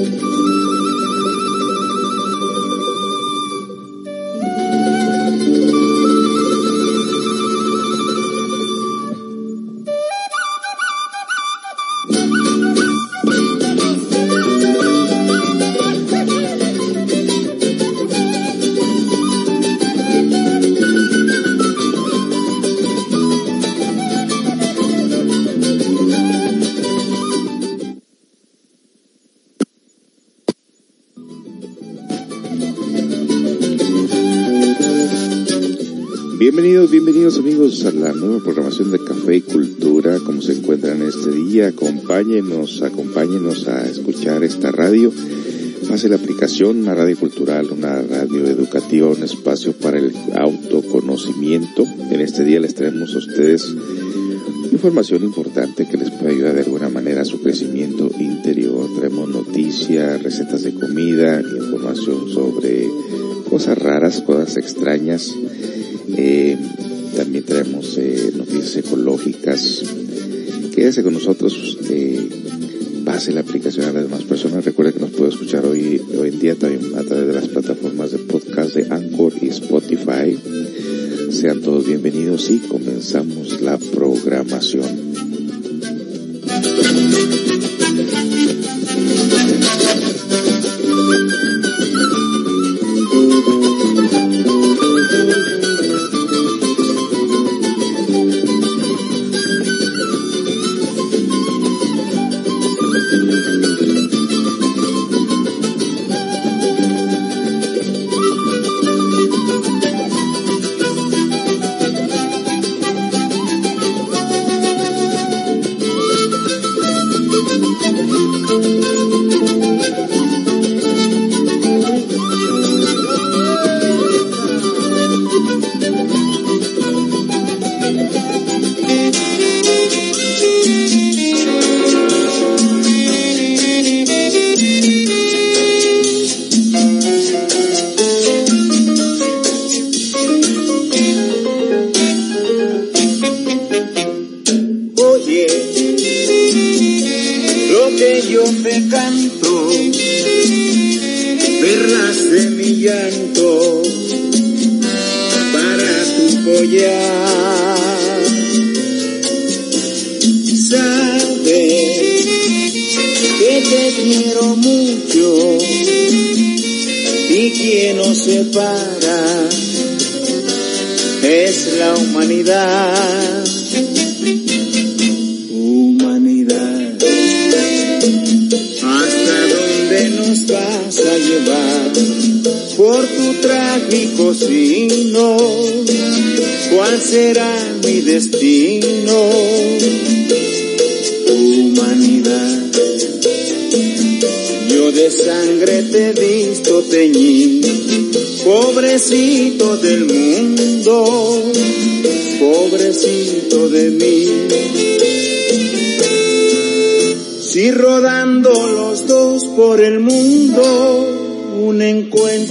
Bienvenidos, bienvenidos amigos a la nueva programación de Café y Cultura. Como se encuentran este día, acompáñenos, acompáñenos a escuchar esta radio. Pase la aplicación, una radio cultural, una radio educativa, un espacio para el autoconocimiento. En este día les traemos a ustedes información importante que les puede ayudar de alguna manera a su crecimiento interior. Traemos noticias, recetas de comida, información sobre cosas raras, cosas extrañas eh, también traemos eh, noticias ecológicas. Quédese con nosotros. Eh, pase la aplicación a las demás personas. Recuerde que nos puede escuchar hoy, hoy en día también a través de las plataformas de podcast de Anchor y Spotify. Sean todos bienvenidos y comenzamos la programación.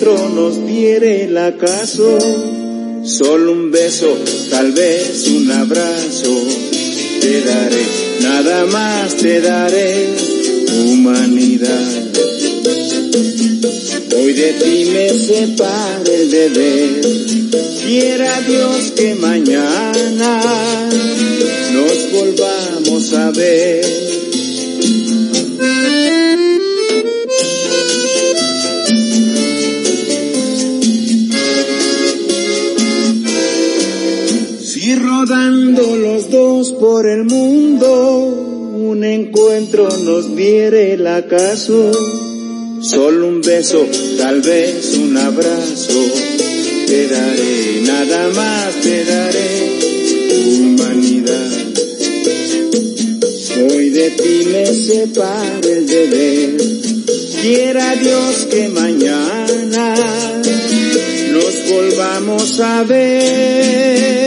Nos diere el acaso, solo un beso, tal vez un abrazo, te daré, nada más te daré, humanidad. Hoy de ti me separa el deber, quiera Dios que mañana nos volvamos a ver. Por el mundo, un encuentro nos diere el acaso, solo un beso, tal vez un abrazo, te daré, nada más te daré, humanidad. Hoy de ti me separa el deber, quiera Dios que mañana nos volvamos a ver.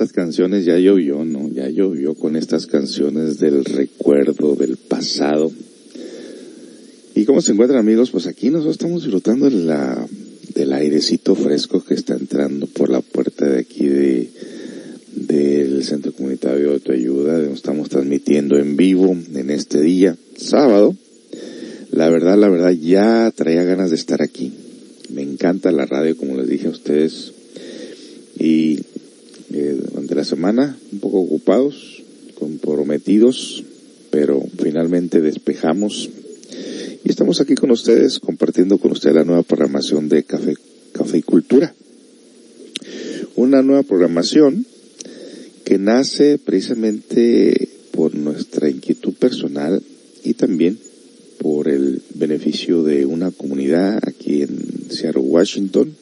Estas canciones ya llovió, ¿no? Ya llovió con estas canciones del recuerdo, del pasado. ¿Y cómo se encuentran amigos? Pues aquí nosotros estamos disfrutando de la, del airecito fresco que está entrando por la puerta de aquí de, del Centro Comunitario de Autoayuda. Estamos transmitiendo en vivo en este día, sábado. La verdad, la verdad, ya traía ganas de estar aquí. Me encanta la radio, como les dije a ustedes. Y eh, durante la semana, un poco ocupados, comprometidos, pero finalmente despejamos. Y estamos aquí con ustedes, compartiendo con ustedes la nueva programación de Café, Café y Cultura una nueva programación que nace precisamente por nuestra inquietud personal y también por el beneficio de una comunidad aquí en Seattle, Washington,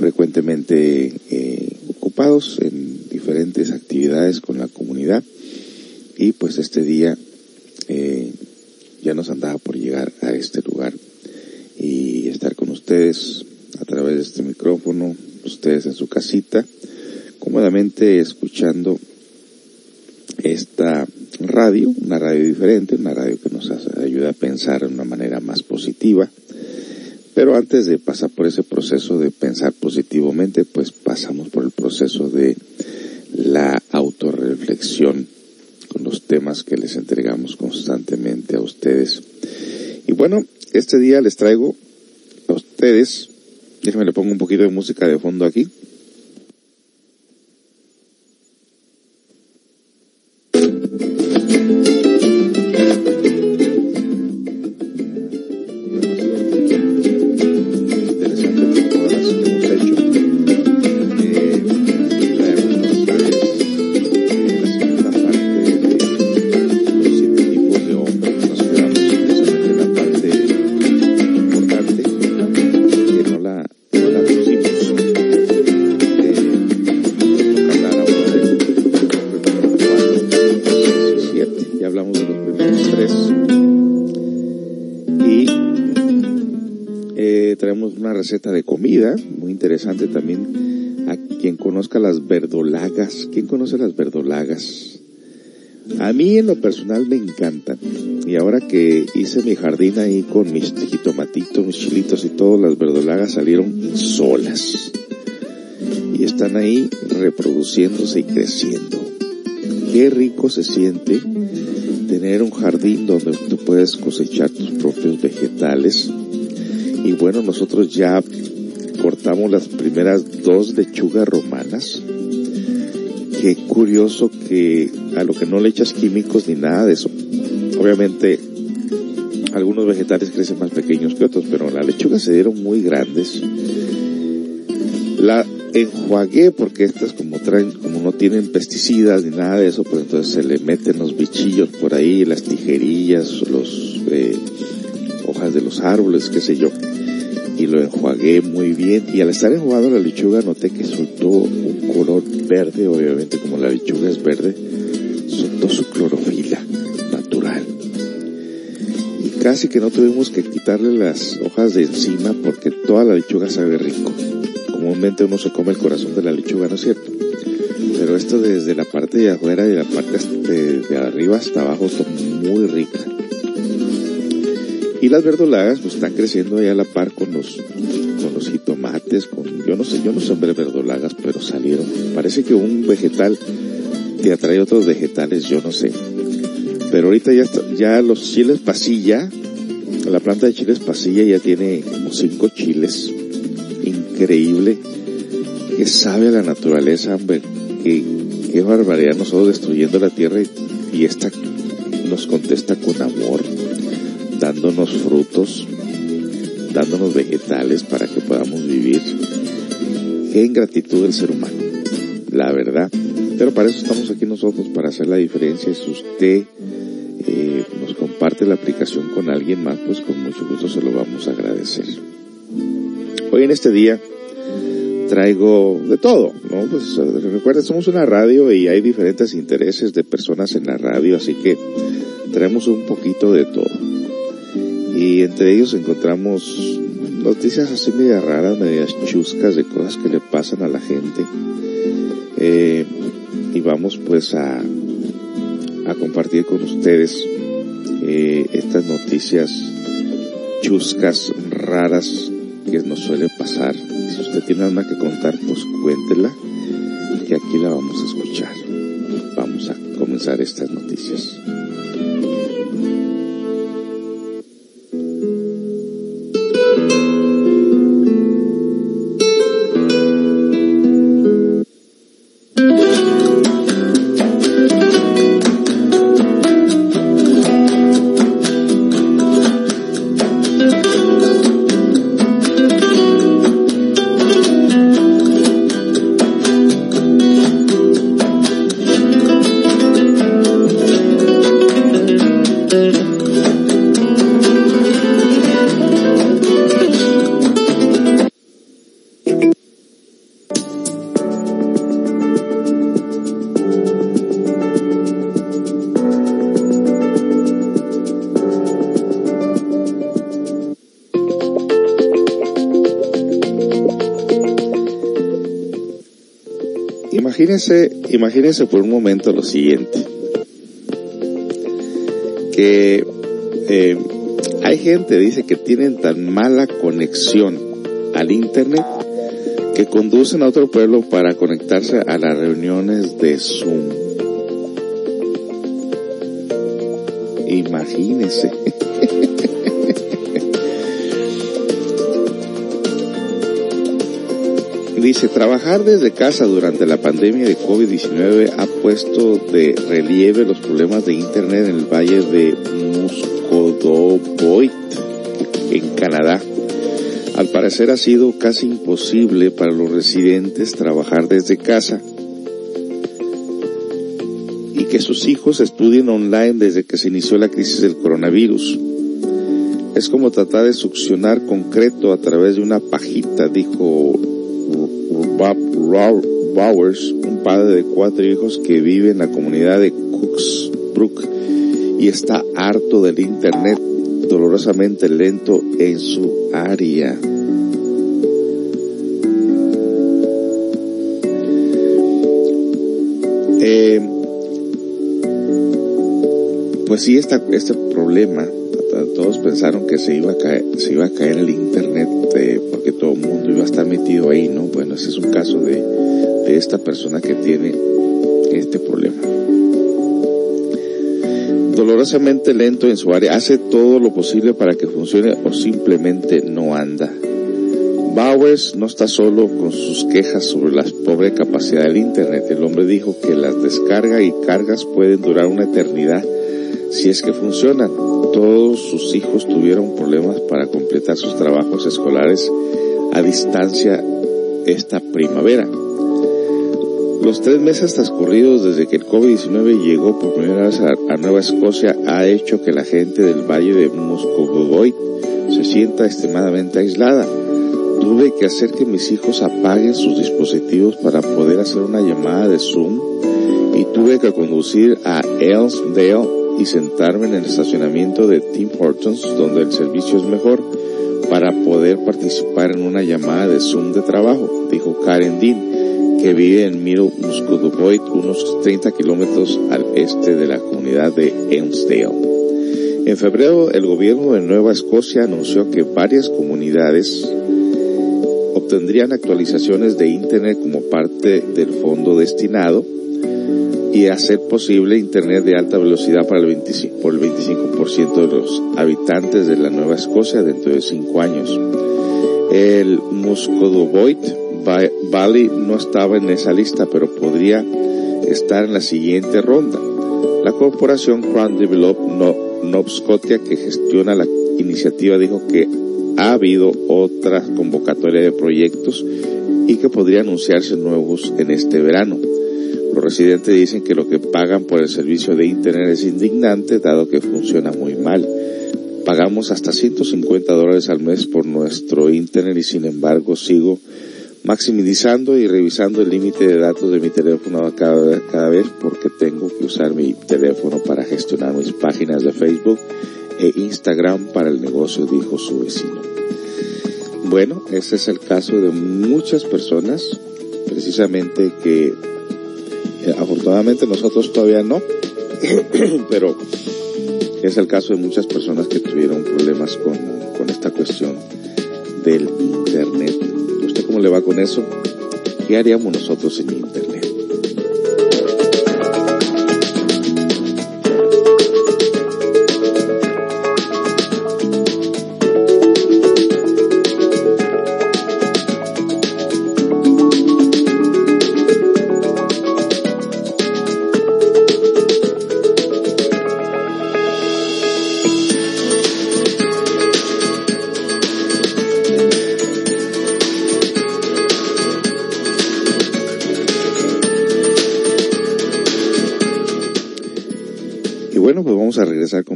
frecuentemente eh, ocupados en diferentes actividades con la comunidad y pues este día eh, ya nos andaba por llegar a este lugar y estar con ustedes a través de este micrófono ustedes en su casita, cómodamente escuchando esta radio, una radio diferente, una radio que nos ayuda a pensar de una manera más positiva. Pero antes de pasar por ese proceso de pensar positivamente, pues pasamos por el proceso de la autorreflexión con los temas que les entregamos constantemente a ustedes. Y bueno, este día les traigo a ustedes Déjame le pongo un poquito de música de fondo aquí. Muy interesante también. A quien conozca las verdolagas, ¿quién conoce las verdolagas? A mí en lo personal me encantan. Y ahora que hice mi jardín ahí con mis jitomatitos, mis chilitos y todo, las verdolagas salieron solas. Y están ahí reproduciéndose y creciendo. Qué rico se siente tener un jardín donde tú puedes cosechar tus propios vegetales y bueno, nosotros ya cortamos las primeras dos lechugas romanas. Qué curioso que a lo que no le echas químicos ni nada de eso. Obviamente, algunos vegetales crecen más pequeños que otros, pero las lechugas se dieron muy grandes. La enjuagué porque estas como traen, como no tienen pesticidas ni nada de eso, pues entonces se le meten los bichillos por ahí, las tijerillas, los eh, hojas de los árboles, qué sé yo y lo enjuagué muy bien y al estar enjuagado la lechuga noté que soltó un color verde, obviamente como la lechuga es verde, soltó su clorofila natural. Y casi que no tuvimos que quitarle las hojas de encima porque toda la lechuga sabe rico. Comúnmente uno se come el corazón de la lechuga, ¿no es cierto? Pero esto desde la parte de afuera y la parte de, arriba hasta abajo está muy rica. Las verdolagas pues están creciendo ahí a la par con los, con los jitomates, con, yo no sé, yo no sembré verdolagas, pero salieron. Parece que un vegetal te atrae otros vegetales, yo no sé. Pero ahorita ya, ya los chiles pasilla, la planta de chiles pasilla ya tiene como cinco chiles. Increíble. Que sabe a la naturaleza, hombre. Que, qué barbaridad nosotros destruyendo la tierra y esta nos contesta con amor dándonos frutos, dándonos vegetales para que podamos vivir. Qué ingratitud del ser humano, la verdad. Pero para eso estamos aquí nosotros, para hacer la diferencia. Si usted eh, nos comparte la aplicación con alguien más, pues con mucho gusto se lo vamos a agradecer. Hoy en este día traigo de todo, ¿no? Pues recuerden, somos una radio y hay diferentes intereses de personas en la radio, así que traemos un poquito de todo y entre ellos encontramos noticias así media raras, medias chuscas de cosas que le pasan a la gente. Eh, y vamos pues a, a compartir con ustedes eh, estas noticias chuscas, raras que nos suele pasar. Si usted tiene algo que contar, pues cuéntela. que aquí la vamos a escuchar. Vamos a comenzar estas noticias. Imagínense, por un momento lo siguiente, que eh, hay gente, dice, que tienen tan mala conexión al Internet que conducen a otro pueblo para conectarse a las reuniones de Zoom. Imagínense. Dice, trabajar desde casa durante la pandemia de COVID-19 ha puesto de relieve los problemas de Internet en el valle de Muscodoboit, en Canadá. Al parecer ha sido casi imposible para los residentes trabajar desde casa y que sus hijos estudien online desde que se inició la crisis del coronavirus. Es como tratar de succionar concreto a través de una pajita, dijo Bob Bowers, un padre de cuatro hijos que vive en la comunidad de Cooksbrook y está harto del Internet dolorosamente lento en su área. Eh, pues sí, esta, este problema, todos pensaron que se iba a caer, se iba a caer el internet eh, porque mundo iba a estar metido ahí, ¿no? Bueno, ese es un caso de, de esta persona que tiene este problema. Dolorosamente lento en su área, hace todo lo posible para que funcione o simplemente no anda. Bowers no está solo con sus quejas sobre la pobre capacidad del Internet. El hombre dijo que las descargas y cargas pueden durar una eternidad si es que funcionan. Todos sus hijos tuvieron problemas para completar sus trabajos escolares a distancia esta primavera. Los tres meses transcurridos desde que el COVID-19 llegó por primera vez a, Nueva Escocia ha hecho que la gente del valle de Muscogoi se sienta extremadamente aislada. Tuve que hacer que mis hijos apaguen sus dispositivos para poder hacer una llamada de Zoom y tuve que conducir a Ellsdale y sentarme en el estacionamiento de Tim Hortons donde el servicio es mejor para poder participar en una llamada de Zoom de trabajo, dijo Karen Dean, que vive en Muscodoboit, unos 30 kilómetros al este de la comunidad de Elmsdale. En febrero, el gobierno de Nueva Escocia anunció que varias comunidades obtendrían actualizaciones de Internet como parte del fondo destinado y hacer posible Internet de alta velocidad para el 25, por el 25% de los habitantes de la Nueva Escocia dentro de cinco años. El Muscodoboit Valley no estaba en esa lista, pero podría estar en la siguiente ronda. La corporación Crown Develop Nova Scotia, que gestiona la iniciativa, dijo que ha habido otra convocatoria de proyectos y que podría anunciarse nuevos en este verano. Los residentes dicen que lo que pagan por el servicio de Internet es indignante dado que funciona muy mal. Pagamos hasta 150 dólares al mes por nuestro Internet y sin embargo sigo maximizando y revisando el límite de datos de mi teléfono cada vez, porque tengo que usar mi teléfono para gestionar mis páginas de Facebook e Instagram para el negocio, dijo su vecino. Bueno, ese es el caso de muchas personas precisamente que eh, afortunadamente nosotros todavía no, pero es el caso de muchas personas que tuvieron problemas con, con esta cuestión del Internet. ¿Usted cómo le va con eso? ¿Qué haríamos nosotros en Internet?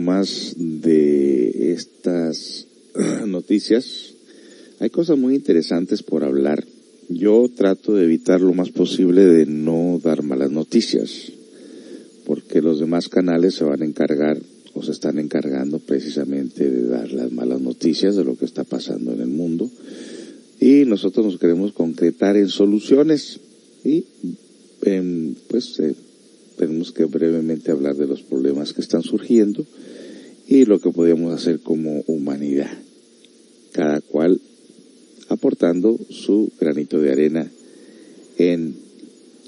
Más de estas noticias. Hay cosas muy interesantes por hablar. Yo trato de evitar lo más posible de no dar malas noticias, porque los demás canales se van a encargar o se están encargando precisamente de dar las malas noticias de lo que está pasando en el mundo y nosotros nos queremos concretar en soluciones y pues eh, tenemos que brevemente hablar de los problemas que están surgiendo lo que podemos hacer como humanidad, cada cual aportando su granito de arena en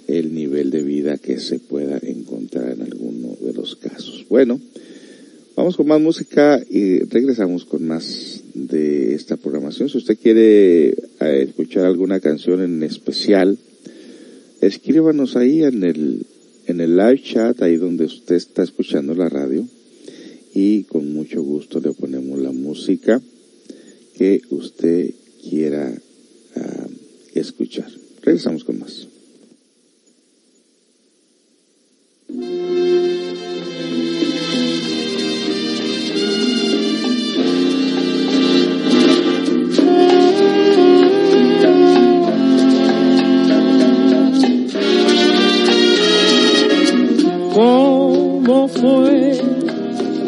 el nivel de vida que se pueda encontrar en alguno de los casos. Bueno, vamos con más música y regresamos con más de esta programación. Si usted quiere eh, escuchar alguna canción en especial, escríbanos ahí en el en el live chat, ahí donde usted está escuchando la radio, y con mucho gusto le ponemos la música que usted quiera ah, escuchar. Regresamos con más.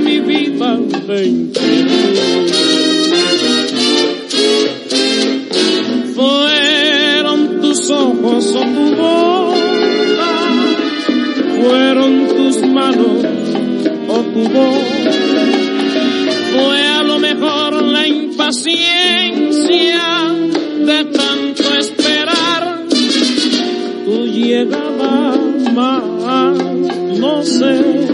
mi vida Fueron tus ojos o tu boca, fueron tus manos o tu voz. Fue a lo mejor la impaciencia de tanto esperar. Tu llegada más, no sé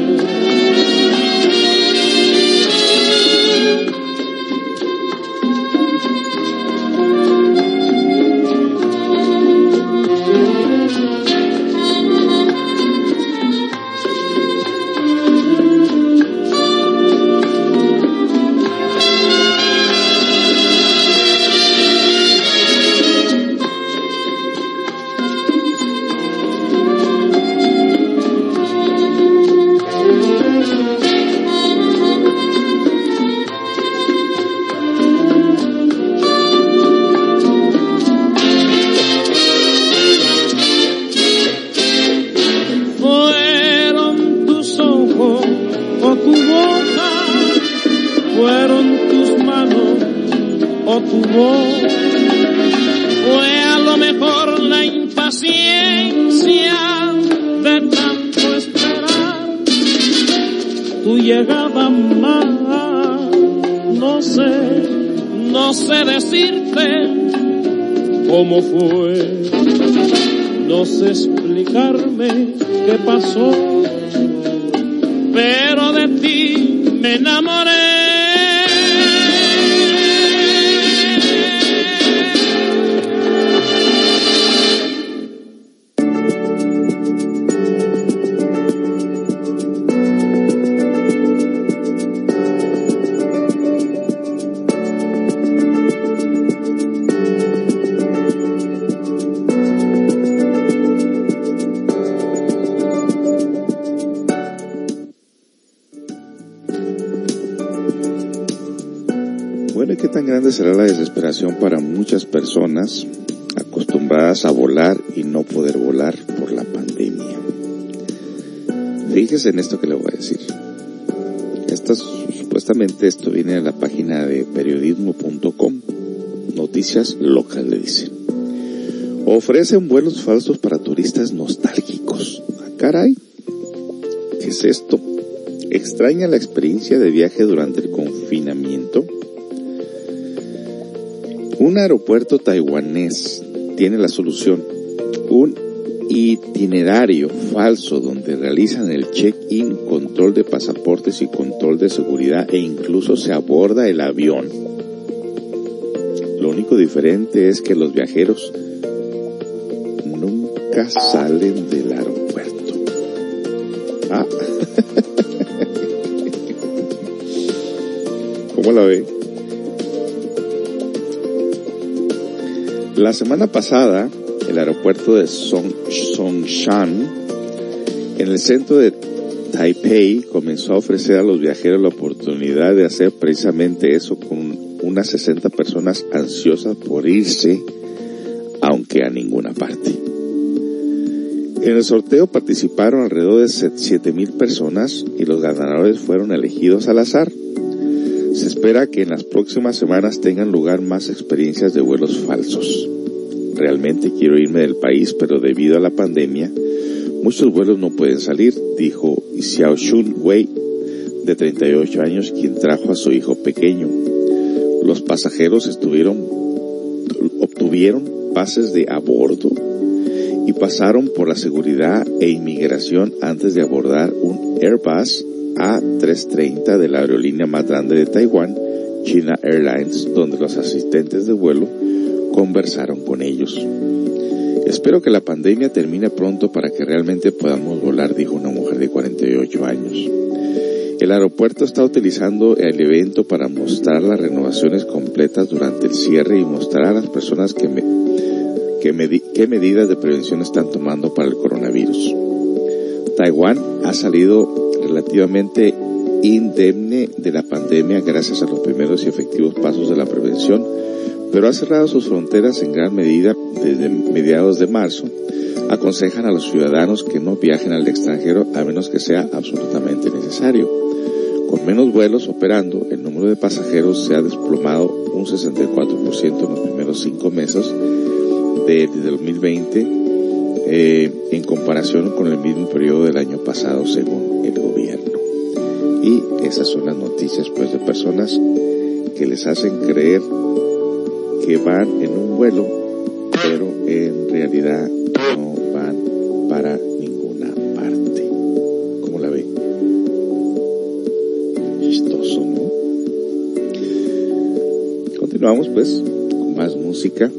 Locales le dicen. Ofrecen vuelos falsos para turistas nostálgicos. Ah, caray. ¿Qué es esto? ¿Extraña la experiencia de viaje durante el confinamiento? Un aeropuerto taiwanés tiene la solución. Un itinerario falso donde realizan el check-in, control de pasaportes y control de seguridad e incluso se aborda el avión. Único diferente es que los viajeros nunca salen del aeropuerto. Ah. ¿Cómo la ve? La semana pasada, el aeropuerto de Songshan, en el centro de Taipei, comenzó a ofrecer a los viajeros la oportunidad de hacer precisamente eso unas 60 personas ansiosas por irse, aunque a ninguna parte. En el sorteo participaron alrededor de 7.000 personas y los ganadores fueron elegidos al azar. Se espera que en las próximas semanas tengan lugar más experiencias de vuelos falsos. Realmente quiero irme del país, pero debido a la pandemia, muchos vuelos no pueden salir, dijo Xiao Shun Wei, de 38 años, quien trajo a su hijo pequeño. Los pasajeros obtuvieron pases de a bordo y pasaron por la seguridad e inmigración antes de abordar un Airbus A330 de la aerolínea más grande de Taiwán, China Airlines, donde los asistentes de vuelo conversaron con ellos. Espero que la pandemia termine pronto para que realmente podamos volar, dijo una mujer de 48 años. El aeropuerto está utilizando el evento para mostrar las renovaciones completas durante el cierre y mostrar a las personas qué medidas de prevención están tomando para el coronavirus. Taiwán ha salido relativamente indemne de la pandemia gracias a los primeros y efectivos pasos de la prevención, pero ha cerrado sus fronteras en gran medida desde mediados de marzo. Aconsejan a los ciudadanos que no viajen al extranjero a menos que sea absolutamente necesario. Con menos vuelos operando, el número de pasajeros se ha desplomado un 64% en los primeros cinco meses de, 2020 eh, en comparación con el mismo periodo del año pasado según el gobierno. Y esas son las noticias pues de personas que les hacen creer que van en un vuelo, en realidad no van para ninguna parte. ¿Cómo la ven? Chistoso, ¿no? Continuamos pues con más música.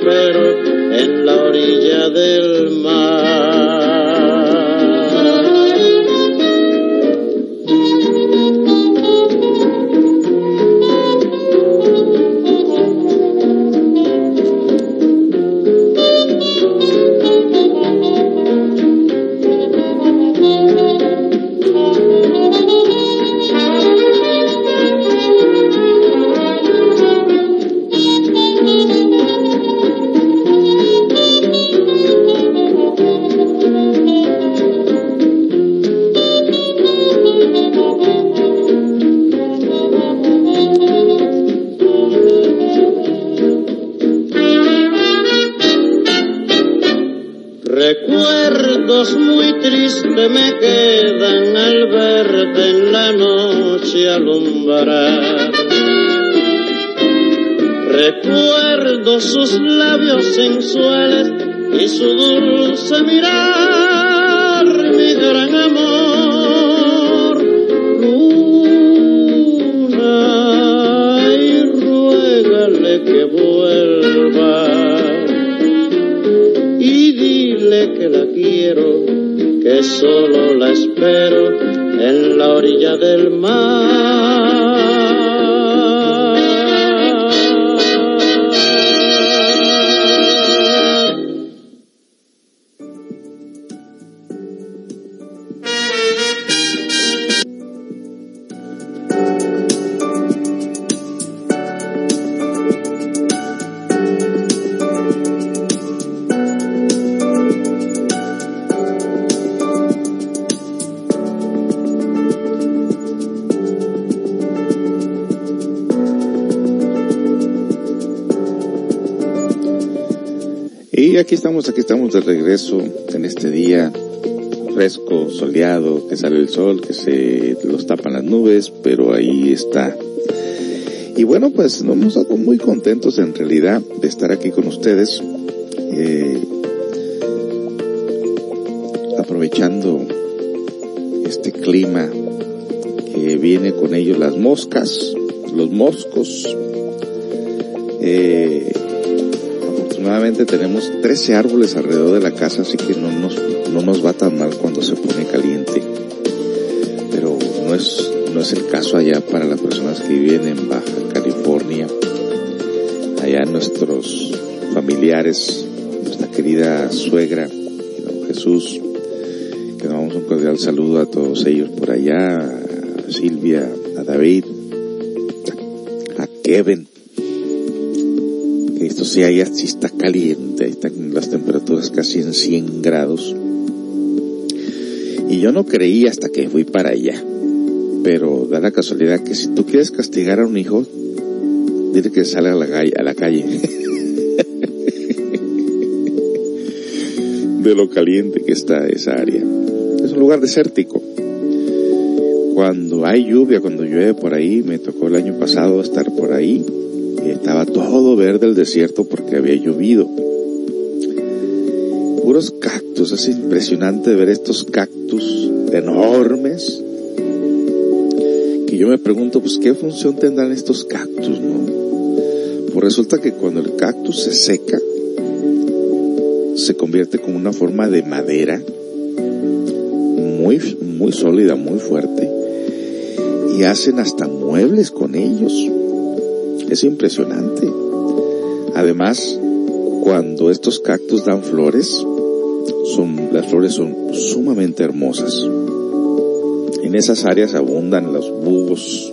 pero estamos, de regreso en este día fresco, soleado, que sale el sol, que se los tapan las nubes, pero ahí está. Y bueno, pues nos estamos muy contentos en realidad de estar aquí con ustedes, eh, aprovechando este clima que viene con ellos las moscas, los moscos, eh, afortunadamente tenemos 13 árboles alrededor de la casa, así que no nos, no nos va tan mal cuando se pone caliente. Pero no es, no es el caso allá para las personas que viven en Baja California. Allá nuestros familiares, nuestra querida suegra, Jesús, que nos damos un cordial saludo a todos ellos por allá, a Silvia, a David, a Kevin, sea ya si está caliente, están las temperaturas casi en 100 grados. Y yo no creí hasta que fui para allá. Pero da la casualidad que si tú quieres castigar a un hijo, dile que sale. A la calle. de lo caliente que está esa área. Es un lugar desértico. Cuando hay lluvia, cuando llueve por ahí, me tocó el año pasado estar por ahí, estaba todo verde el desierto porque había llovido. Puros cactus, es impresionante ver estos cactus enormes. Que yo me pregunto, pues, ¿qué función tendrán estos cactus, no? Pues resulta que cuando el cactus se seca, se convierte como una forma de madera muy, muy sólida, muy fuerte, y hacen hasta muebles con ellos. Es impresionante. Además, cuando estos cactus dan flores, son, las flores son sumamente hermosas. En esas áreas abundan los búhos,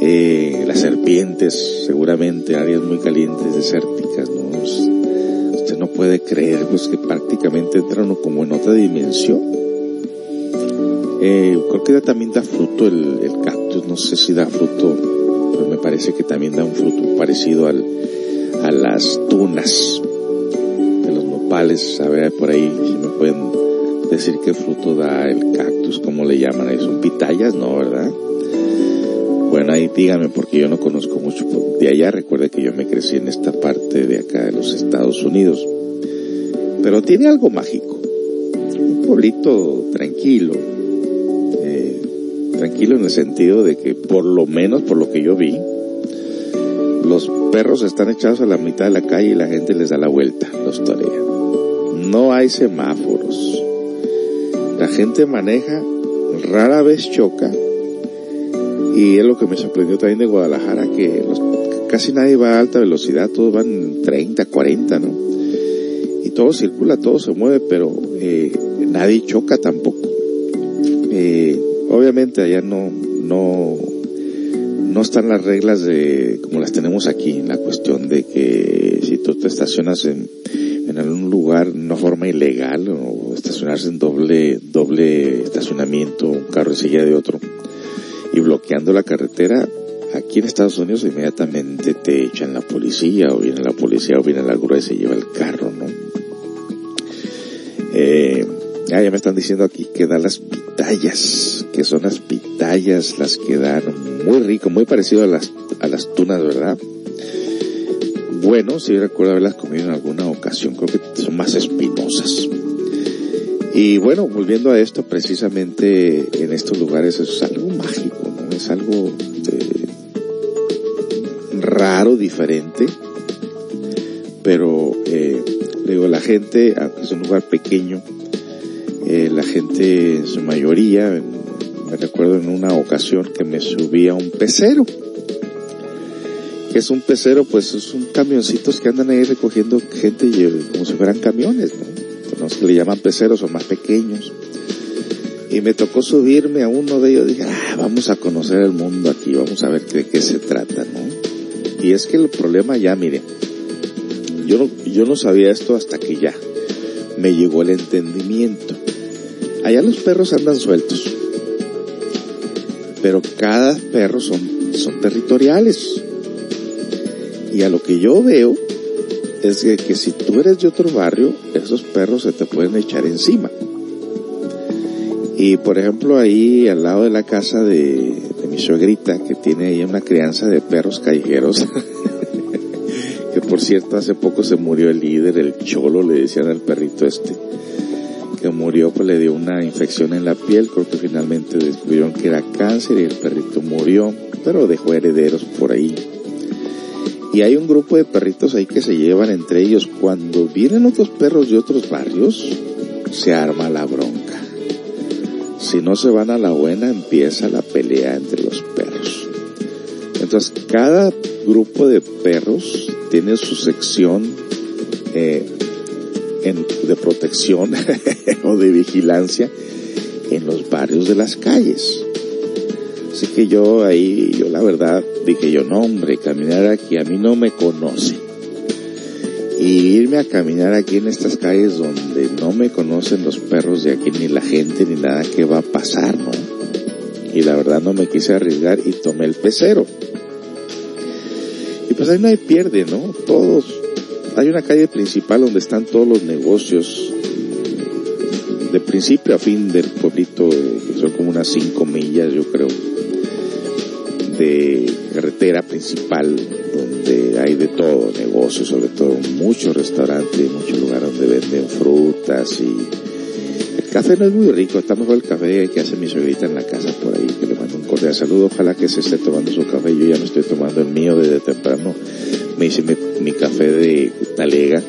eh, las serpientes, seguramente áreas muy calientes, desérticas, ¿no? Usted no puede creer, pues que prácticamente entra uno como en otra dimensión. Eh, creo que también da fruto el, cactus, no sé si da fruto parece que también da un fruto parecido al, a las tunas de los nopales. A ver, por ahí, si me pueden decir qué fruto da el cactus, cómo le llaman ahí. ¿Son pitayas? No, ¿verdad? Bueno, ahí díganme porque yo no conozco mucho de allá. Recuerde que yo me crecí en esta parte de acá de los Estados Unidos. Pero tiene algo mágico. Un pueblito tranquilo, tranquilo en el sentido de que por lo menos por lo que yo vi, perros están echados a la mitad de la calle y la gente les da la vuelta, los torea. No hay semáforos. La gente maneja, rara vez choca. Y es lo que me sorprendió también de Guadalajara, que casi nadie va a alta velocidad, todos van 30, 40, ¿no? Y todo circula, todo se mueve, pero eh, nadie choca tampoco. Eh, Obviamente allá no, no, no están las reglas de, como las tenemos aquí, en la cuestión de que si tú te estacionas en, en algún lugar de una forma ilegal o estacionarse en doble, doble estacionamiento, un carro silla de otro, y bloqueando la carretera, aquí en Estados Unidos inmediatamente te echan la policía, o viene la policía, o viene la grúa y se lleva el carro, ¿no? Eh, ya me están diciendo aquí que da las pitayas, que son las pitayas las que dan muy rico, muy parecido a las, a las tunas, ¿verdad? Bueno, si recuerdo haberlas comido en alguna ocasión, creo que son más espinosas. Y bueno, volviendo a esto, precisamente en estos lugares es algo mágico, ¿no? Es algo eh, raro, diferente, pero eh, digo, la gente, aunque es un lugar pequeño, eh, la gente en su mayoría, me en una ocasión que me subí a un pecero. que es un pecero? Pues es un camioncitos que andan ahí recogiendo gente como si fueran camiones, ¿no? Los que le llaman peceros son más pequeños. Y me tocó subirme a uno de ellos, dije, ah, vamos a conocer el mundo aquí, vamos a ver de qué se trata, ¿no? Y es que el problema ya, miren, yo no, yo no sabía esto hasta que ya me llegó el entendimiento. Allá los perros andan sueltos. Pero cada perro son, son territoriales. Y a lo que yo veo es que, si tú eres de otro barrio, esos perros se te pueden echar encima. Y por ejemplo ahí al lado de la casa de, de mi suegrita, que tiene ahí una crianza de perros callejeros, que por cierto hace poco se murió el líder, el cholo, le decían al perrito este murió pues le dio una infección en la piel, creo que finalmente descubrieron que era cáncer y el perrito murió, pero dejó herederos por ahí. Y hay un grupo de perritos ahí que se llevan entre ellos. Cuando vienen otros perros de otros barrios, se arma la bronca. Si no se van a la buena, empieza la pelea entre los perros. Entonces, cada grupo de perros tiene su sección eh, de protección o de vigilancia en los barrios de las calles. Así que yo ahí, yo la verdad dije yo, no hombre, caminar aquí, a mí no me conocen. Y irme a caminar aquí en estas calles donde no me conocen los perros de aquí, ni la gente, ni nada que va a pasar, ¿no? Y la verdad no me quise arriesgar y tomé el pecero. Y pues ahí no hay pierde, ¿no? Todos, hay una calle principal donde están todos los negocios, de principio a fin del pueblito, son como unas cinco millas, yo creo, de carretera principal, donde hay de todo, negocios, sobre todo muchos restaurantes, muchos lugares donde venden frutas y el café no es muy rico, está mejor el café que hace mi suegrita en la casa por ahí, que le mando un cordial saludo, ojalá que se esté tomando su café, yo ya no estoy tomando el mío desde temprano, me hice mi, café de talega.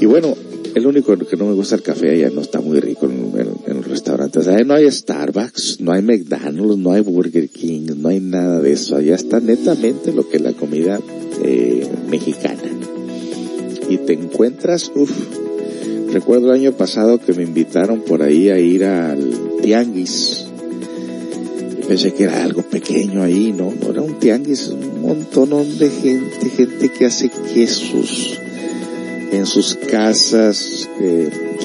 Y bueno, el único que no me gusta el café allá no está muy rico en, los restaurantes. Allá no hay Starbucks, no hay McDonald's, no hay Burger King, no hay nada de eso. Allá está netamente lo que es la comida eh, mexicana. Y te encuentras, uff, recuerdo el año pasado que me invitaron por ahí a ir al Tianguis pensé que era algo pequeño ahí, no, no era un tianguis, un montón de gente, gente que hace quesos en sus casas,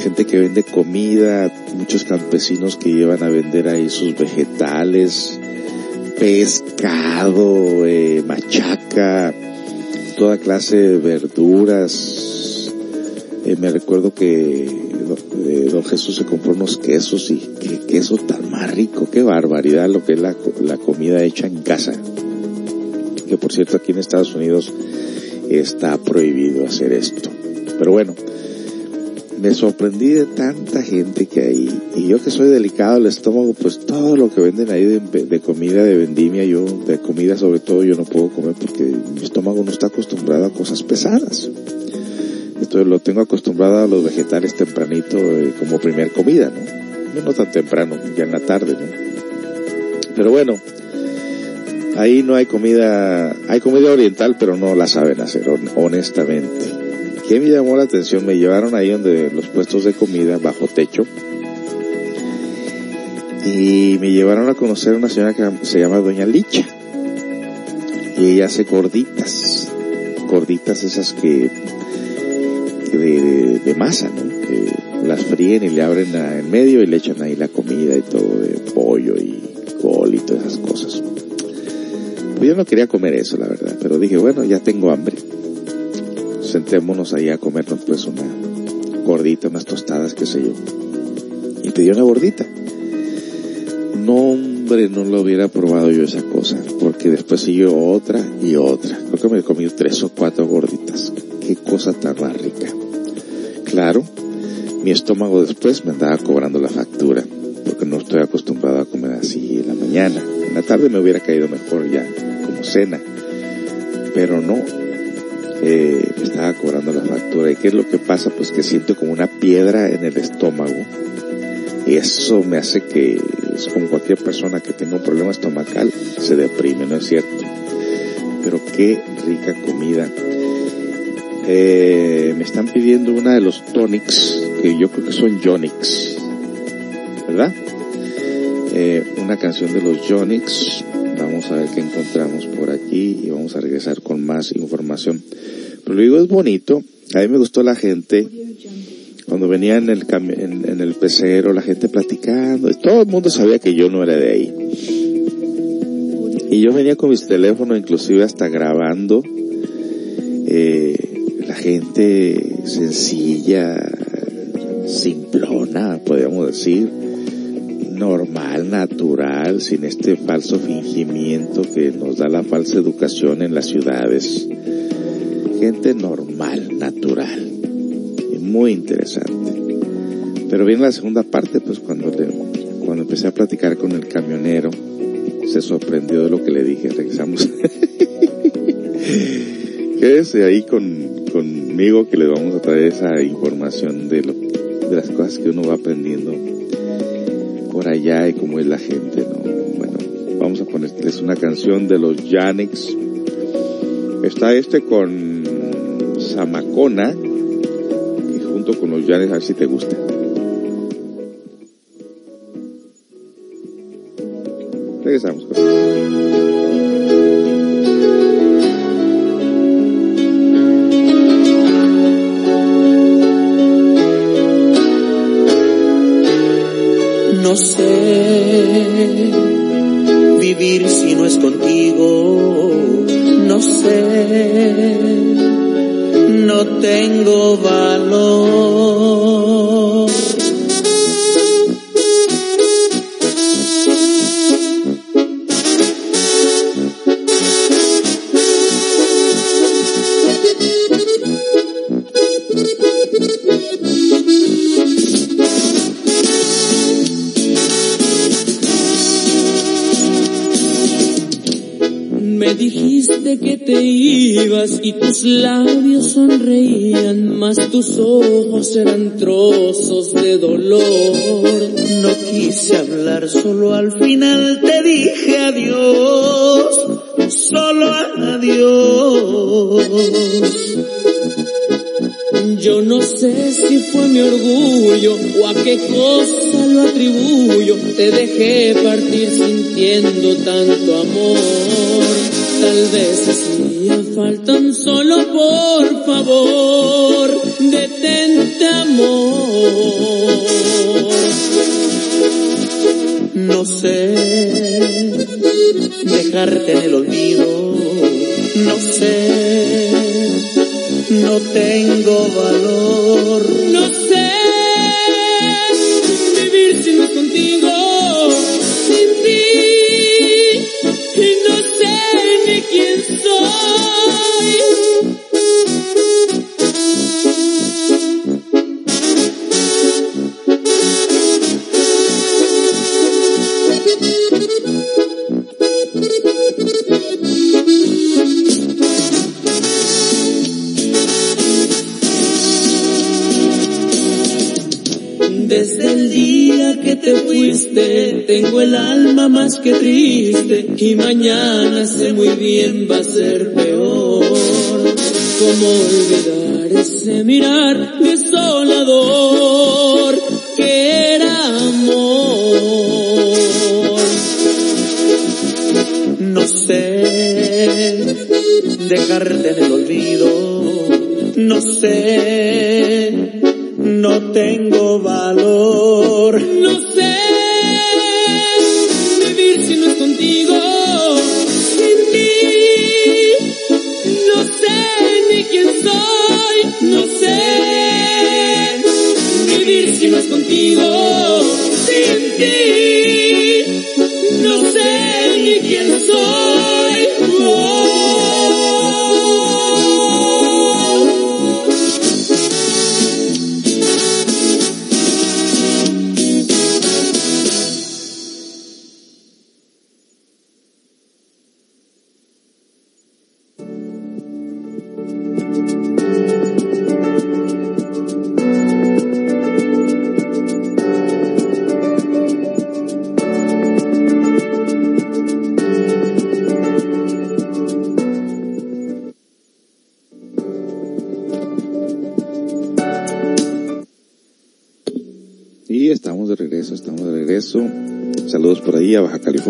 gente que vende comida, muchos campesinos que llevan a vender ahí sus vegetales, pescado, eh, machaca, toda clase de verduras. Eh, me recuerdo que eh, don Jesús se compró unos quesos y qué queso tan más rico, qué barbaridad lo que es la, la comida hecha en casa. Que por cierto aquí en Estados Unidos está prohibido hacer esto. Pero bueno, me sorprendí de tanta gente que hay. Y yo que soy delicado al estómago, pues todo lo que venden ahí de, de, comida, de vendimia, yo, de comida sobre todo, yo no puedo comer porque mi estómago no está acostumbrado a cosas pesadas. Entonces lo tengo acostumbrado a los vegetales tempranito eh, como primer comida, ¿no? No tan temprano, ya en la tarde, ¿no? Pero bueno, ahí no hay comida, hay comida oriental, pero no la saben hacer, honestamente. ¿Qué me llamó la atención? Me llevaron ahí donde los puestos de comida bajo techo y me llevaron a conocer a una señora que se llama Doña Licha y ella hace gorditas, gorditas esas que de, masa, ¿no? Que las fríen y le abren en medio y le echan ahí la comida y todo de pollo y col y todas esas cosas. Pues yo no quería comer eso, la verdad, pero dije, bueno, ya tengo hambre. Sentémonos ahí a comernos pues una, gordita, unas tostadas, qué sé yo. Y pedí una gordita. No, hombre, no lo hubiera probado yo esa cosa, porque después siguió otra y otra. Creo que me he comido tres o cuatro gorditas. Qué cosa tan rica. Claro, mi estómago después me andaba cobrando la factura, porque no estoy acostumbrado a comer así en la mañana. En la tarde me hubiera caído mejor ya, como cena. Pero no, eh, me estaba cobrando la factura. ¿Y qué es lo que pasa? Pues que siento como una piedra en el estómago. Y eso me hace que, es como cualquier persona que tenga un problema estomacal, se deprime, ¿no es cierto? Pero qué rica comida. Eh, me están pidiendo una de los tonics, que yo creo que son Jonix, ¿verdad? Eh, una canción de los Jonix. Vamos a ver qué encontramos por aquí y vamos a regresar con más información. Pero digo, es bonito. A mí me gustó la gente. Cuando venía en el, en, en el pecero, la gente platicando. Todo el mundo sabía que yo no era de ahí. Y yo venía con mis teléfonos, inclusive hasta grabando. Eh, gente sencilla, simplona, podríamos decir, normal, natural, sin este falso fingimiento que nos da la falsa educación en las ciudades. Gente normal, natural, muy interesante. Pero viene la segunda parte, pues cuando le, cuando empecé a platicar con el camionero, se sorprendió de lo que le dije, regresamos. Quédese ahí con, conmigo que le vamos a traer esa información de, lo, de las cosas que uno va aprendiendo por allá y cómo es la gente, ¿no? Bueno, vamos a ponerles una canción de los Yanix. Está este con Samacona y junto con los Yanix, a ver si te gusta. Regresamos con No sé vivir si no es contigo, no sé, no tengo valor. Labios sonreían, mas tus ojos eran trozos de dolor. No quise hablar, solo al final te dije adiós, solo adiós. Yo no sé si fue mi orgullo o a qué cosa lo atribuyo. Te dejé partir sintiendo tanto amor. Tal vez hacía falta un solo por favor. Detente amor. No sé dejarte en el olvido, no sé, no tengo valor. No sé tengo el alma más que triste y mañana sé muy bien va a ser peor. ¿Cómo olvidar ese mirar desolador que era amor? No sé dejarte en el olvido, no sé, no tengo valor.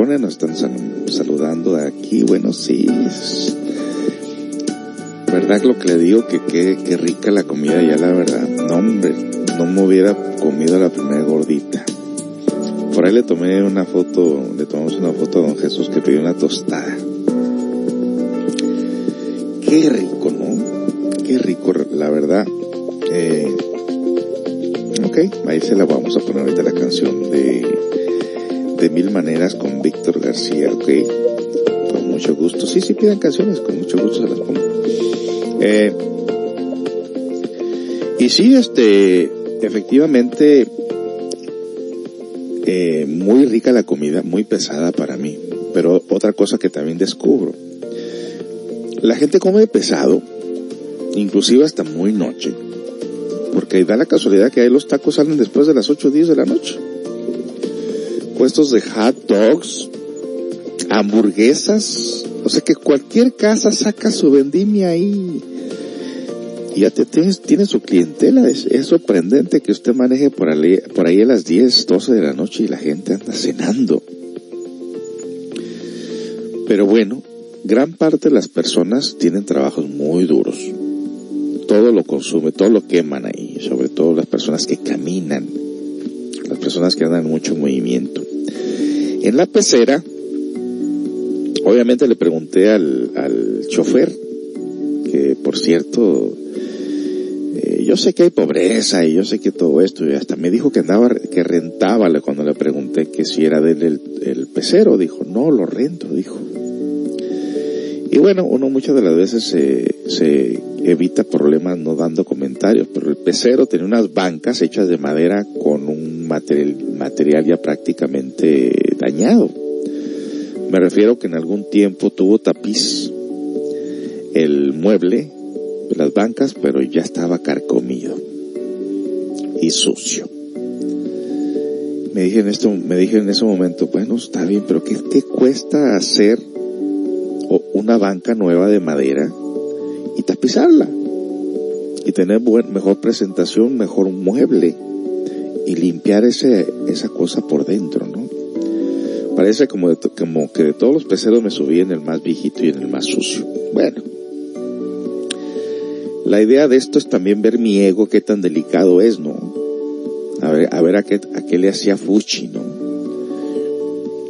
Nos están saludando de aquí, bueno, sí, verdad lo que le digo, que qué rica la comida ya la verdad, no hombre, no me hubiera comido la primera gordita. Por ahí le tomé una foto, le tomamos una foto a don Jesús que pidió una tostada. Qué rico, ¿no? Qué rico, la verdad. Eh, ok, ahí se la vamos a poner ahorita la canción de mil maneras con Víctor García, ok. Con mucho gusto. Sí, sí, pidan canciones, con mucho gusto se las pongo. Eh, y sí, este, efectivamente, eh, muy rica la comida, muy pesada para mí. Pero otra cosa que también descubro, la gente come pesado, inclusive hasta muy noche, porque da la casualidad que ahí los tacos salen después de las 8 o 10 de la noche puestos de hot dogs, hamburguesas, o sea que cualquier casa saca su vendimia ahí. Y ya te, tienes, tiene su clientela. Es, sorprendente que usted maneje por ahí, por ahí a las 10, 12 de la noche y la gente anda cenando. Pero bueno, gran parte de las personas tienen trabajos muy duros. Todo lo consume, todo lo queman ahí, sobre todo las personas que caminan, personas que andan en mucho movimiento. En la pecera, obviamente le pregunté al, al chofer, que por cierto, eh, yo sé que hay pobreza y yo sé que todo esto, y hasta me dijo que andaba, que rentaba cuando le pregunté que si era del el, pecero, dijo, no, lo rento, dijo. Y bueno, uno muchas de las veces se, se evita problemas no dando comentarios, pero el pecero tenía unas bancas hechas de madera con material, ya prácticamente dañado. Me refiero que en algún tiempo tuvo tapiz el mueble, las bancas, pero ya estaba carcomido y sucio. Me dije en esto, me dije en ese momento, bueno, está bien, pero ¿qué, qué cuesta hacer una banca nueva de madera y tapizarla? Y tener mejor presentación, mejor mueble y limpiar ese, esa cosa por dentro, ¿no? Parece como, como que de todos los peceros me subí en el más viejito y en el más sucio. Bueno. La idea de esto es también ver mi ego, qué tan delicado es, ¿no? A ver, a ver a qué, a qué le hacía Fuchi, ¿no?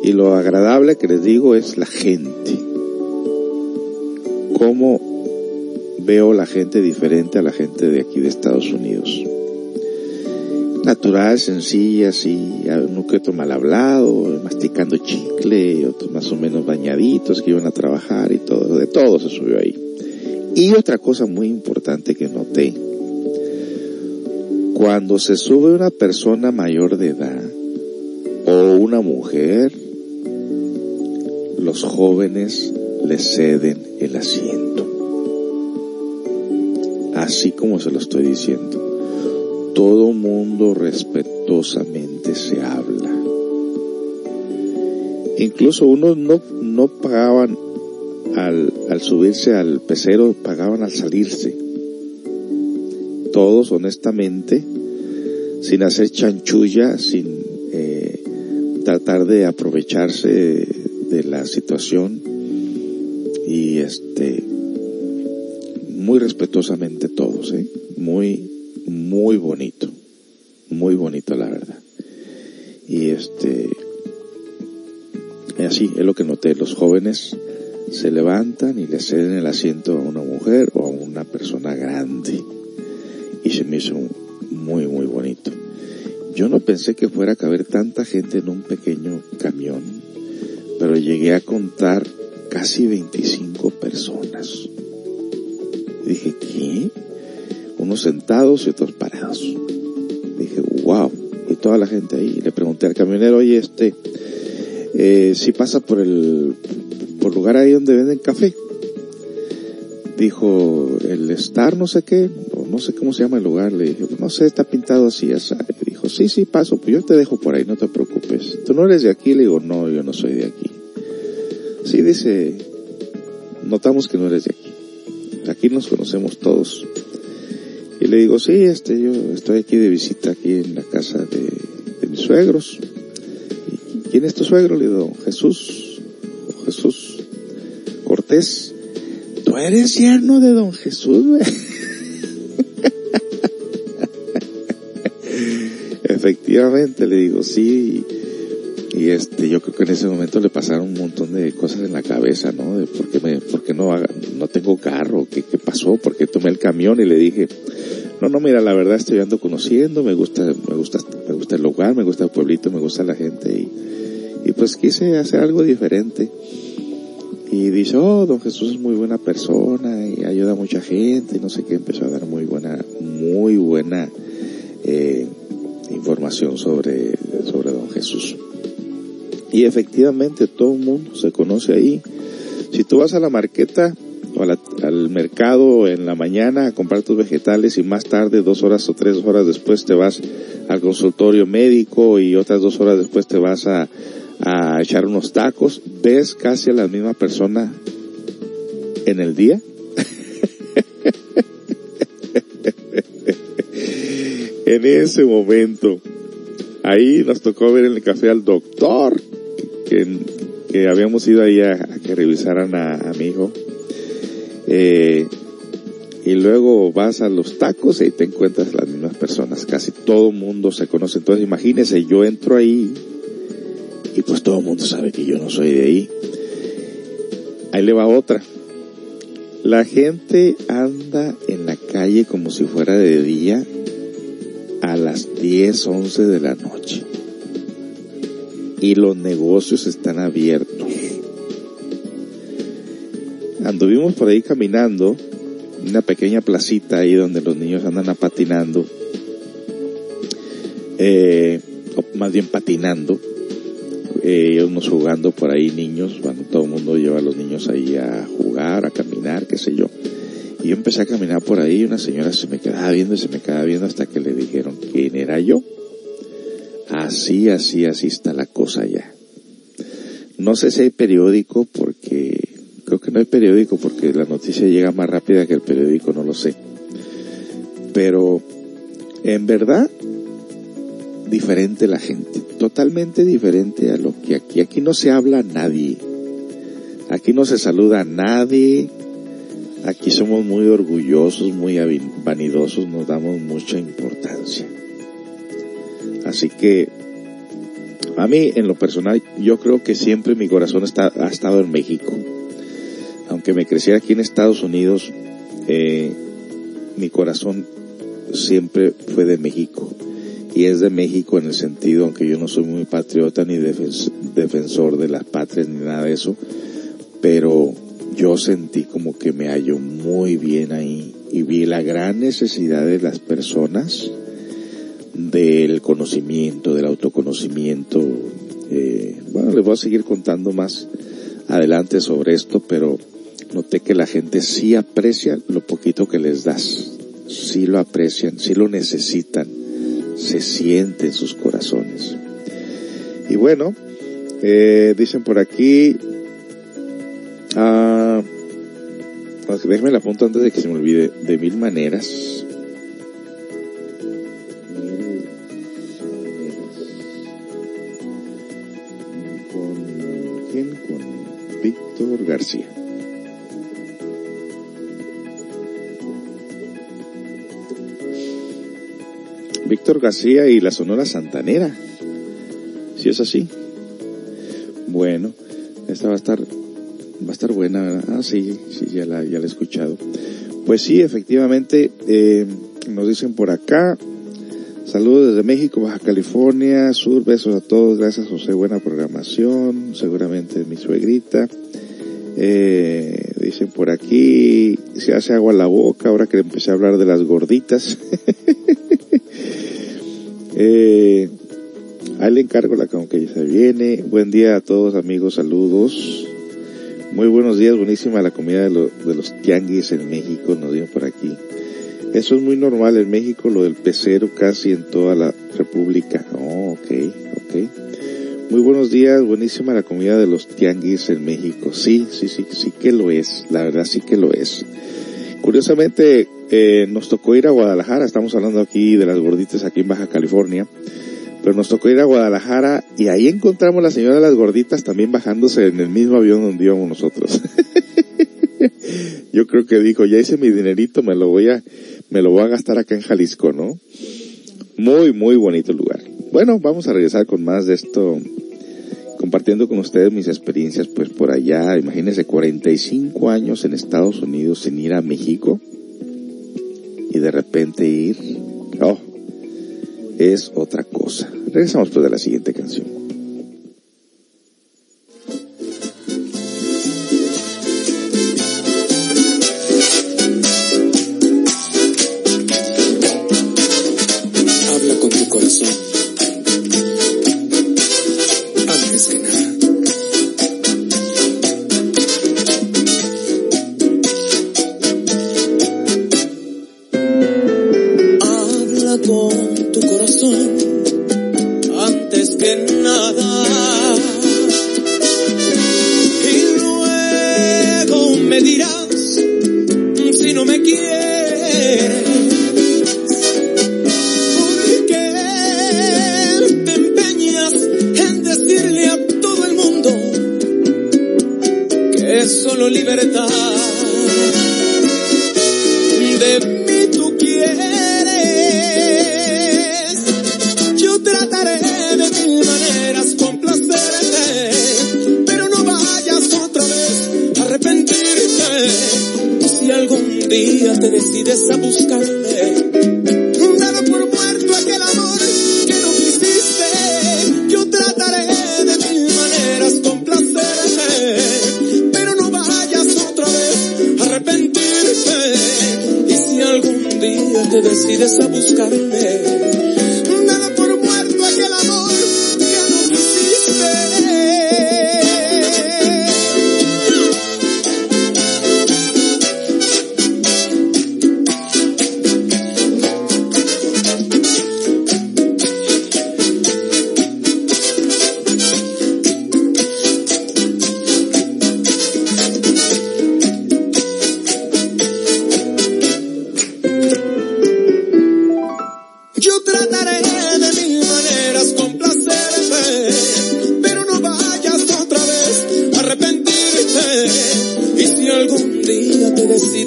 Y lo agradable que les digo es la gente. Cómo veo la gente diferente a la gente de aquí de Estados Unidos natural, sencilla, así, un que mal hablado, masticando chicle, otros más o menos bañaditos que iban a trabajar y todo, de todo se subió ahí. Y otra cosa muy importante que noté, cuando se sube una persona mayor de edad o una mujer, los jóvenes le ceden el asiento. Así como se lo estoy diciendo todo mundo respetuosamente se habla. Incluso unos no, no pagaban al, al subirse al pecero, pagaban al salirse. Todos honestamente, sin hacer chanchulla, sin eh, tratar de aprovecharse de la situación y este muy respetuosamente todos, ¿eh? muy muy bonito, muy bonito la verdad. Y este, así es lo que noté, los jóvenes se levantan y le ceden el asiento a una mujer o a una persona grande. Y se me hizo muy, muy bonito. Yo no pensé que fuera a caber tanta gente en un pequeño camión, pero llegué a contar casi 25 personas. Sentados y otros parados. Dije, wow. Y toda la gente ahí. Le pregunté al camionero, oye, este, eh, si pasa por el, por lugar ahí donde venden café. Dijo, el Star no sé qué, no sé cómo se llama el lugar. Le dije, no sé, está pintado así, así. Dijo, sí, sí, paso, pues yo te dejo por ahí, no te preocupes. ¿Tú no eres de aquí? Le digo, no, yo no soy de aquí. Sí, dice, notamos que no eres de aquí. Aquí nos conocemos todos. Y le digo, sí, este, yo estoy aquí de visita aquí en la casa de, mis suegros. ¿Y ¿Quién es tu suegro? Le digo, Jesús, Jesús Cortés. Tú eres yerno de don Jesús, güey. Efectivamente, le digo, sí. Y este, yo creo que en ese momento le pasaron un montón de cosas en la cabeza, ¿no? De por qué me, por qué no, no tengo carro, qué, qué pasó, por qué tomé el camión y le dije, no, no, mira, la verdad estoy ando conociendo, me gusta, me gusta, me gusta el lugar, me gusta el pueblito, me gusta la gente y, y pues quise hacer algo diferente. Y dice, oh, don Jesús es muy buena persona y ayuda a mucha gente y no sé qué, empezó a dar muy buena, muy buena, eh, información sobre, sobre don Jesús. Y efectivamente todo el mundo se conoce ahí. Si tú vas a la marqueta mercado en la mañana a comprar tus vegetales y más tarde, dos horas o tres horas después te vas al consultorio médico y otras dos horas después te vas a, a echar unos tacos, ves casi a la misma persona en el día. en ese momento, ahí nos tocó ver en el café al doctor, que, que habíamos ido ahí a, a que revisaran a, a mi hijo. Eh, y luego vas a los tacos y te encuentras las mismas personas. Casi todo el mundo se conoce. Entonces imagínese, yo entro ahí y pues todo el mundo sabe que yo no soy de ahí. Ahí le va otra. La gente anda en la calle como si fuera de día a las 10, 11 de la noche. Y los negocios están abiertos. Anduvimos por ahí caminando, una pequeña placita ahí donde los niños andan a patinando, eh, o más bien patinando, eh, unos jugando por ahí niños, bueno, todo el mundo lleva a los niños ahí a jugar, a caminar, qué sé yo. Y yo empecé a caminar por ahí, una señora se me quedaba viendo y se me quedaba viendo hasta que le dijeron quién era yo. Así, así, así está la cosa ya. No sé si hay periódico porque, creo que no hay periódico porque la noticia llega más rápida que el periódico, no lo sé. Pero, en verdad, diferente la gente, totalmente diferente a lo que aquí. Aquí no se habla a nadie. Aquí no se saluda a nadie. Aquí somos muy orgullosos, muy vanidosos, nos damos mucha importancia. Así que, a mí, en lo personal, yo creo que siempre mi corazón está, ha estado en México. Aunque me crecí aquí en Estados Unidos, eh, mi corazón siempre fue de México. Y es de México en el sentido, aunque yo no soy muy patriota ni defens defensor de las patrias ni nada de eso, pero yo sentí como que me hallo muy bien ahí y vi la gran necesidad de las personas del conocimiento, del autoconocimiento. Eh, bueno, les voy a seguir contando más adelante sobre esto, pero noté que la gente sí aprecia lo poquito que les das, sí lo aprecian, sí lo necesitan, se siente en sus corazones. Y bueno, eh, dicen por aquí, ah, déjenme la apunto antes de que se me olvide, de mil maneras. ¿Con quién? Con Víctor García. Víctor García y la Sonora Santanera. Si es así. Bueno, esta va a estar, va a estar buena, ¿verdad? Ah, sí, sí, ya la, ya la he escuchado. Pues sí, efectivamente, eh, nos dicen por acá, Saludos desde México, Baja California, Sur, besos a todos, gracias José, buena programación, seguramente mi suegrita. Eh, dicen por aquí, se hace agua en la boca ahora que empecé a hablar de las gorditas. eh, ahí le encargo la que ya se viene. Buen día a todos amigos, saludos. Muy buenos días, buenísima la comida de, de los tianguis en México, nos dio por aquí. Eso es muy normal en México, lo del pecero casi en toda la República. Oh, ok, ok. Muy buenos días, buenísima la comida de los tianguis en México. Sí, sí, sí, sí que lo es, la verdad sí que lo es. Curiosamente, eh, nos tocó ir a Guadalajara, estamos hablando aquí de las gorditas aquí en Baja California, pero nos tocó ir a Guadalajara y ahí encontramos a la señora de las gorditas también bajándose en el mismo avión donde íbamos nosotros. Yo creo que dijo, ya hice mi dinerito, me lo voy a, me lo voy a gastar acá en Jalisco, ¿no? Muy, muy bonito lugar. Bueno, vamos a regresar con más de esto, compartiendo con ustedes mis experiencias, pues por allá, imagínense, 45 años en Estados Unidos sin ir a México y de repente ir, oh, es otra cosa. Regresamos pues de la siguiente canción.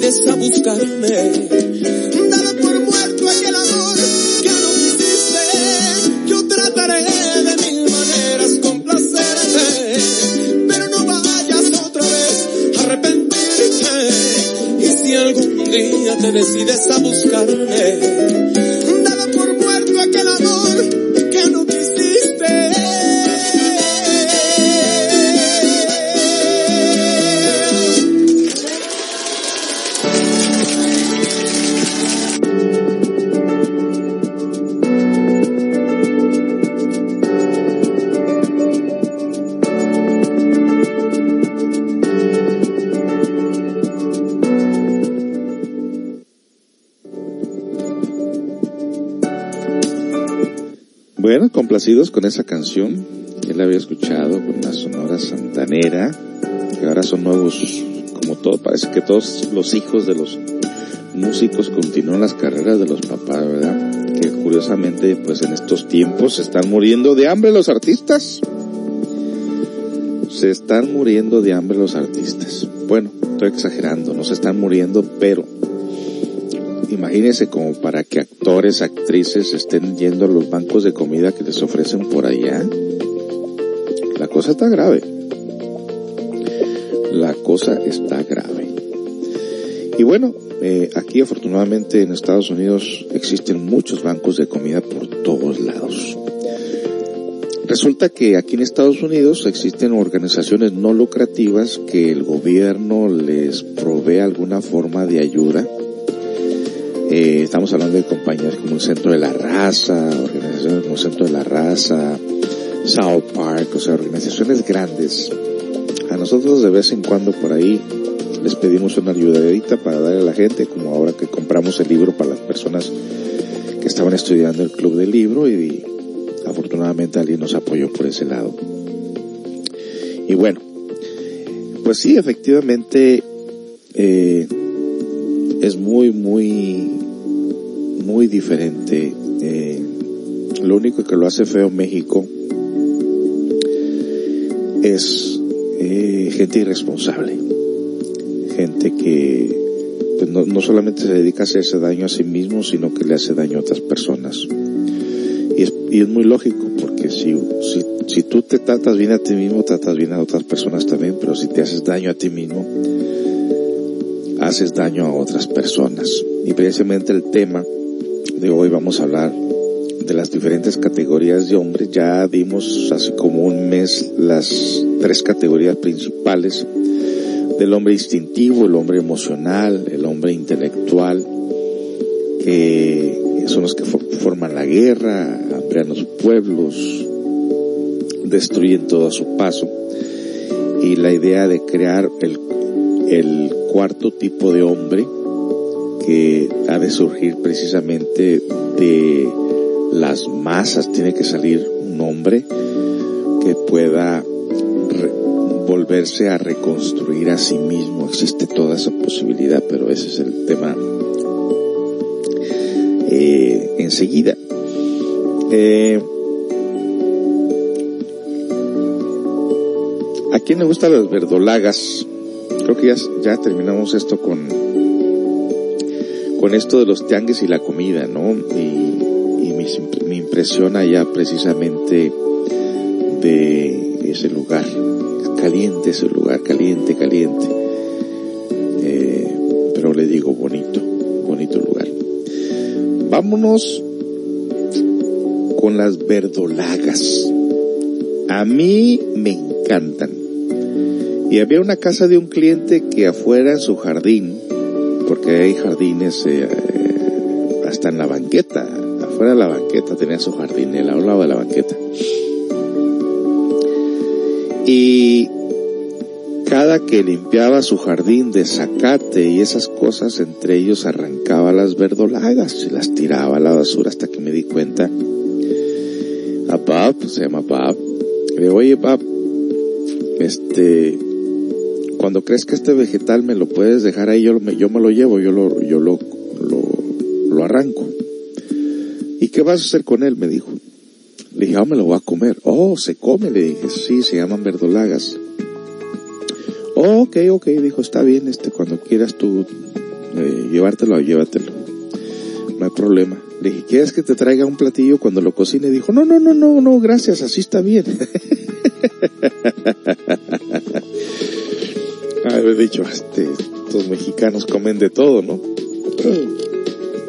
vienes a buscarme. Dame por muerto aquel amor que no quisiste. Yo trataré de mil maneras complacerte. Pero no vayas otra vez a arrepentirte. Y si algún día te decides a buscarme. Con esa canción. Él la había escuchado con la Sonora Santanera, que ahora son nuevos, como todo, parece que todos los hijos de los músicos continúan las carreras de los papás, ¿verdad? Que curiosamente, pues en estos tiempos se están muriendo de hambre los artistas. Se están muriendo de hambre los artistas. Bueno, estoy exagerando, no se están muriendo, pero imagínense como para que actrices estén yendo a los bancos de comida que les ofrecen por allá. La cosa está grave. La cosa está grave. Y bueno, eh, aquí afortunadamente en Estados Unidos existen muchos bancos de comida por todos lados. Resulta que aquí en Estados Unidos existen organizaciones no lucrativas que el gobierno les provee alguna forma de ayuda. Eh, estamos hablando de compañías como el Centro de la Raza, organizaciones como el Centro de la Raza, South Park, o sea, organizaciones grandes. A nosotros de vez en cuando por ahí les pedimos una ayudadita para darle a la gente, como ahora que compramos el libro para las personas que estaban estudiando el club del libro y afortunadamente alguien nos apoyó por ese lado. Y bueno, pues sí, efectivamente eh, es muy, muy, muy diferente. Eh, lo único que lo hace feo México es eh, gente irresponsable, gente que pues no, no solamente se dedica a hacerse daño a sí mismo, sino que le hace daño a otras personas. Y es, y es muy lógico, porque si, si, si tú te tratas bien a ti mismo, tratas bien a otras personas también, pero si te haces daño a ti mismo, haces daño a otras personas. Y precisamente el tema de hoy vamos a hablar de las diferentes categorías de hombres. Ya dimos hace como un mes las tres categorías principales del hombre instintivo, el hombre emocional, el hombre intelectual, que son los que forman la guerra, amplian los pueblos, destruyen todo a su paso. Y la idea de crear el cuarto tipo de hombre que ha de surgir precisamente de las masas, tiene que salir un hombre que pueda volverse a reconstruir a sí mismo. Existe toda esa posibilidad, pero ese es el tema eh, enseguida. Eh, ¿A quién le gustan las verdolagas? Creo que ya, ya terminamos esto con, con esto de los tianguis y la comida, ¿no? Y, y me, me impresiona ya precisamente de ese lugar. Caliente ese lugar, caliente, caliente. Eh, pero le digo bonito, bonito lugar. Vámonos con las verdolagas. A mí me encantan. Y había una casa de un cliente que afuera en su jardín, hay jardines eh, hasta en la banqueta, afuera de la banqueta tenía su jardín, él lado de la banqueta. Y cada que limpiaba su jardín de zacate y esas cosas, entre ellos arrancaba las verdolagas y las tiraba a la basura hasta que me di cuenta. A Pap, se llama Pap, le digo, oye Pap, este, cuando crees que este vegetal me lo puedes dejar ahí, yo, me, yo me lo llevo, yo lo, yo lo, lo, arranco. ¿Y qué vas a hacer con él? Me dijo. Le dije, ah, me lo voy a comer. Oh, se come, le dije, sí, se llaman verdolagas. Oh, ok, ok, dijo, está bien, este, cuando quieras tú eh, llevártelo, llévatelo. No hay problema. Le dije, ¿quieres que te traiga un platillo cuando lo cocine? Dijo, no, no, no, no, no, gracias, así está bien. Dicho, este, estos mexicanos comen de todo, ¿no?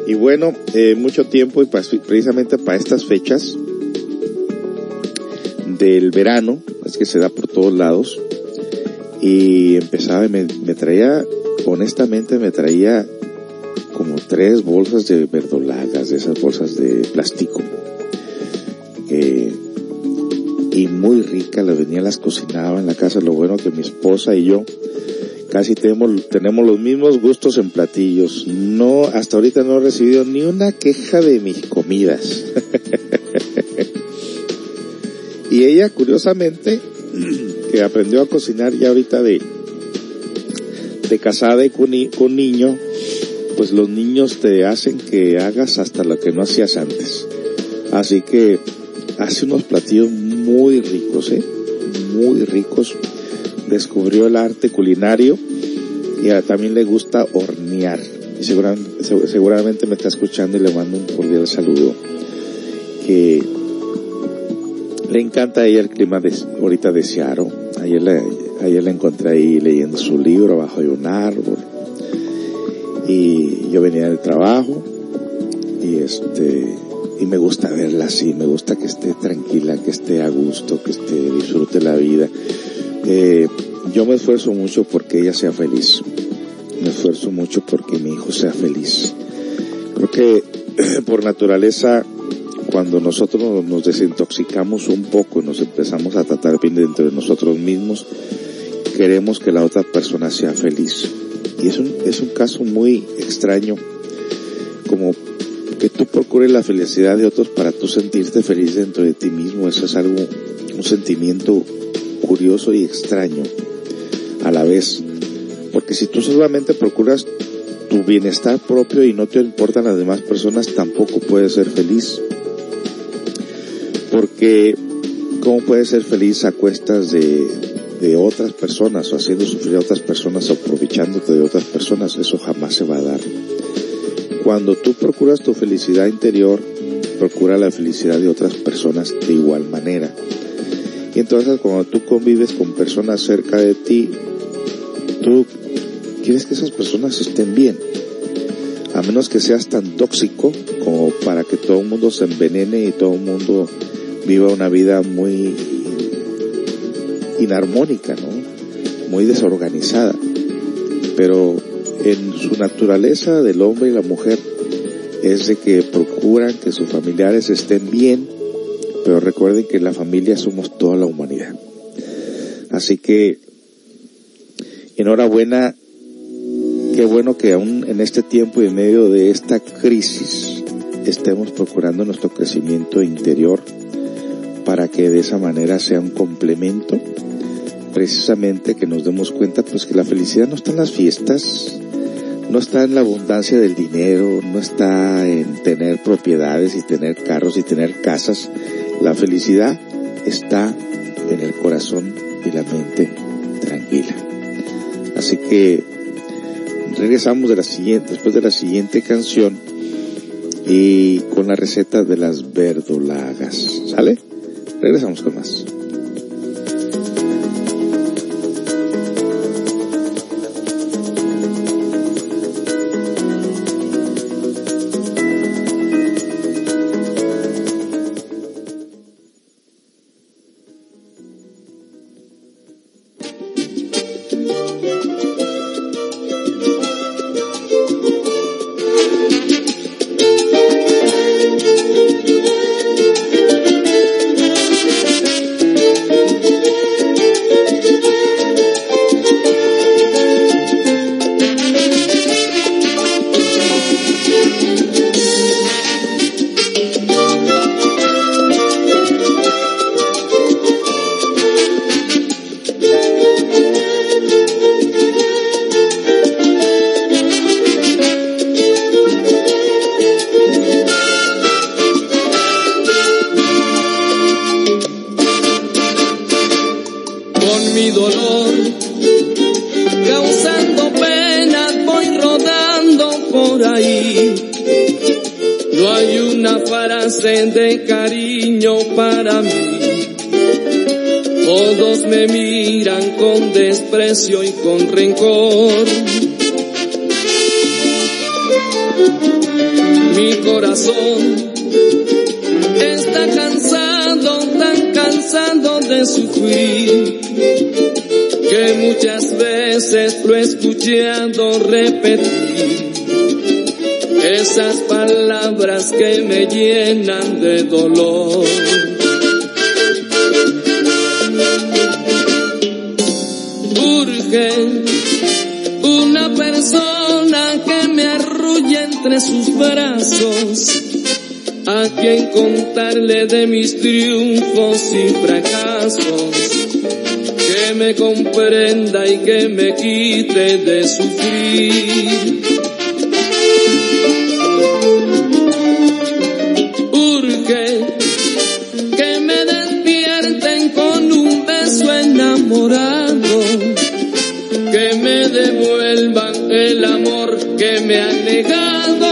Y bueno, eh, mucho tiempo y precisamente para estas fechas del verano, es que se da por todos lados, y empezaba, me, me traía, honestamente me traía como tres bolsas de verdolagas, de esas bolsas de plástico. Eh, y muy rica, las venía, las cocinaba en la casa. Lo bueno que mi esposa y yo casi tenemos, tenemos los mismos gustos en platillos. No, hasta ahorita no he recibido ni una queja de mis comidas. y ella, curiosamente, que aprendió a cocinar ya ahorita de, de casada y con, con niño, pues los niños te hacen que hagas hasta lo que no hacías antes. Así que hace unos platillos muy ricos, ¿eh? Muy ricos. Descubrió el arte culinario y también le gusta hornear. Y seguramente, seguramente me está escuchando y le mando un cordial saludo. Que le encanta a ella el clima de, ahorita de la, ayer la encontré ahí leyendo su libro bajo de un árbol. y yo venía del trabajo y este y me gusta verla así, me gusta que esté tranquila, que esté a gusto, que esté disfrute la vida. Eh, yo me esfuerzo mucho porque ella sea feliz. Me esfuerzo mucho porque mi hijo sea feliz. Creo que por naturaleza cuando nosotros nos desintoxicamos un poco y nos empezamos a tratar bien dentro de nosotros mismos, queremos que la otra persona sea feliz. Y es un, es un caso muy extraño, como que tú procures la felicidad de otros para tú sentirte feliz dentro de ti mismo. Eso es algo, un sentimiento curioso y extraño a la vez. Porque si tú solamente procuras tu bienestar propio y no te importan las demás personas, tampoco puedes ser feliz. Porque, ¿cómo puedes ser feliz a cuestas de, otras personas o haciendo sufrir a otras personas aprovechándote de otras personas? Eso jamás se va a dar. Cuando tú procuras tu felicidad interior, procura la felicidad de otras personas de igual manera. Y entonces cuando tú convives con personas cerca de ti, tú quieres que esas personas estén bien. A menos que seas tan tóxico como para que todo el mundo se envenene y todo el mundo viva una vida muy inarmónica, ¿no? Muy desorganizada. Pero en su naturaleza del hombre y la mujer es de que procuran que sus familiares estén bien, pero recuerden que la familia somos toda la humanidad. Así que, enhorabuena, qué bueno que aún en este tiempo y en medio de esta crisis estemos procurando nuestro crecimiento interior para que de esa manera sea un complemento precisamente que nos demos cuenta pues que la felicidad no está en las fiestas, no está en la abundancia del dinero, no está en tener propiedades y tener carros y tener casas. La felicidad está en el corazón y la mente tranquila. Así que regresamos de la siguiente, después de la siguiente canción y con la receta de las verdolagas. ¿Sale? Regresamos con más. Entre sus brazos a quien contarle de mis triunfos y fracasos, que me comprenda y que me quite de sufrir. Me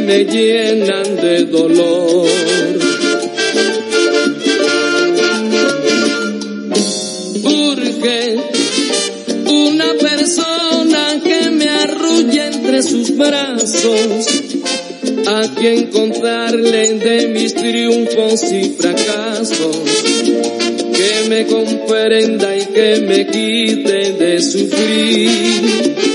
me llenan de dolor. Urge una persona que me arrulle entre sus brazos, a quien contarle de mis triunfos y fracasos, que me comprenda y que me quite de sufrir.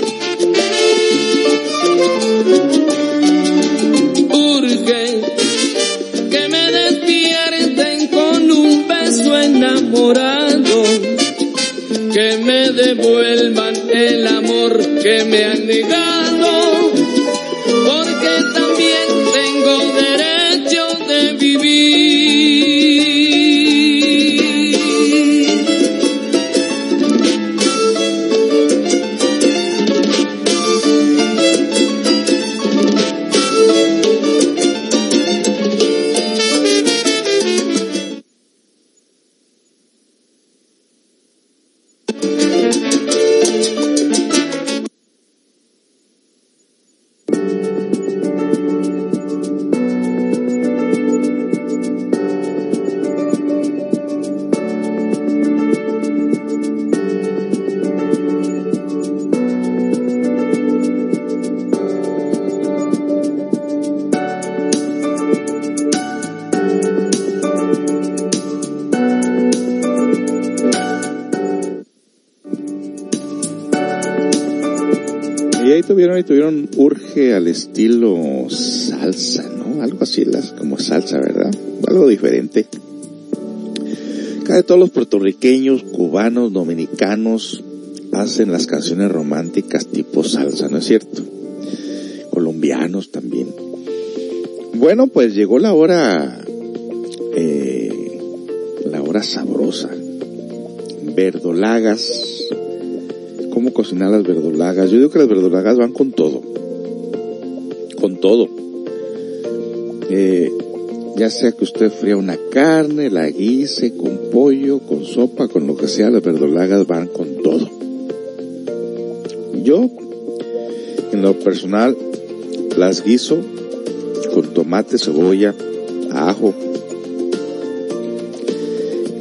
Y tuvieron, urge al estilo salsa, ¿no? Algo así, como salsa, ¿verdad? Algo diferente. Casi todos los puertorriqueños, cubanos, dominicanos hacen las canciones románticas tipo salsa, ¿no es cierto? Colombianos también. Bueno, pues llegó la hora, eh, la hora sabrosa. Verdolagas, cocinar las verdolagas. Yo digo que las verdolagas van con todo. Con todo. Eh, ya sea que usted fría una carne, la guise con pollo, con sopa, con lo que sea, las verdolagas van con todo. Yo, en lo personal, las guiso con tomate, cebolla, ajo,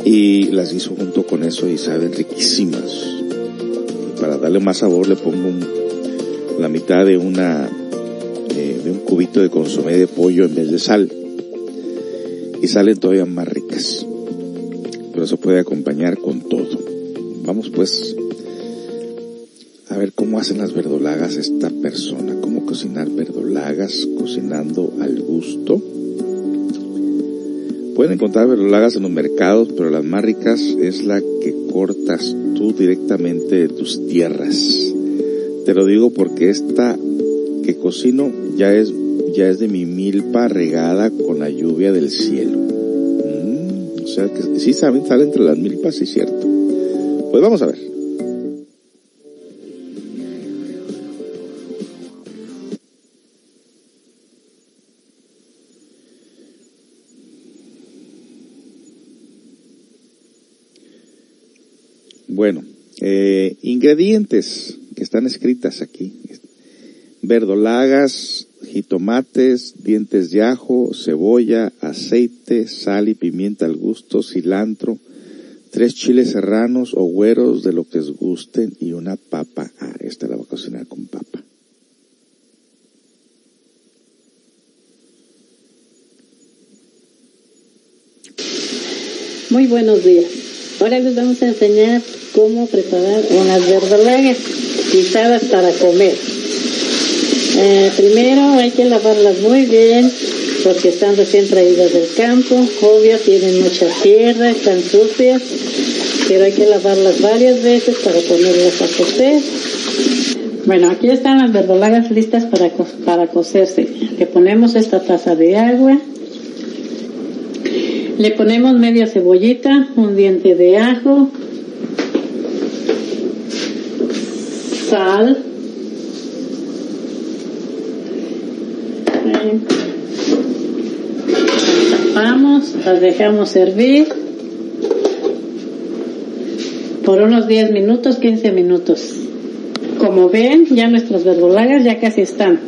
y las guiso junto con eso y saben riquísimas darle más sabor le pongo la mitad de una de un cubito de consomé de pollo en vez de sal. Y salen todavía más ricas. Pero se puede acompañar con todo. Vamos pues a ver cómo hacen las verdolagas esta persona. Cómo cocinar verdolagas cocinando al gusto. Pueden encontrar verdolagas en los mercados, pero las más ricas es la que cortas directamente de tus tierras. Te lo digo porque esta que cocino ya es, ya es de mi milpa regada con la lluvia del cielo. Mm, o sea que sí saben, sale entre las milpas, sí cierto. Pues vamos a ver. Ingredientes que están escritas aquí. Verdolagas, jitomates, dientes de ajo, cebolla, aceite, sal y pimienta al gusto, cilantro, tres chiles serranos o güeros de lo que os gusten y una papa. Ah, esta la voy a cocinar con papa. Muy buenos días. Ahora les vamos a enseñar cómo preparar unas verdolagas guisadas para comer. Eh, primero hay que lavarlas muy bien porque están recién traídas del campo, obvio tienen mucha tierra, están sucias pero hay que lavarlas varias veces para ponerlas a cocer. Bueno, aquí están las verdolagas listas para, para cocerse. Le ponemos esta taza de agua. Le ponemos media cebollita, un diente de ajo, sal, tapamos, las dejamos servir por unos 10 minutos, 15 minutos. Como ven, ya nuestras verdolagas ya casi están.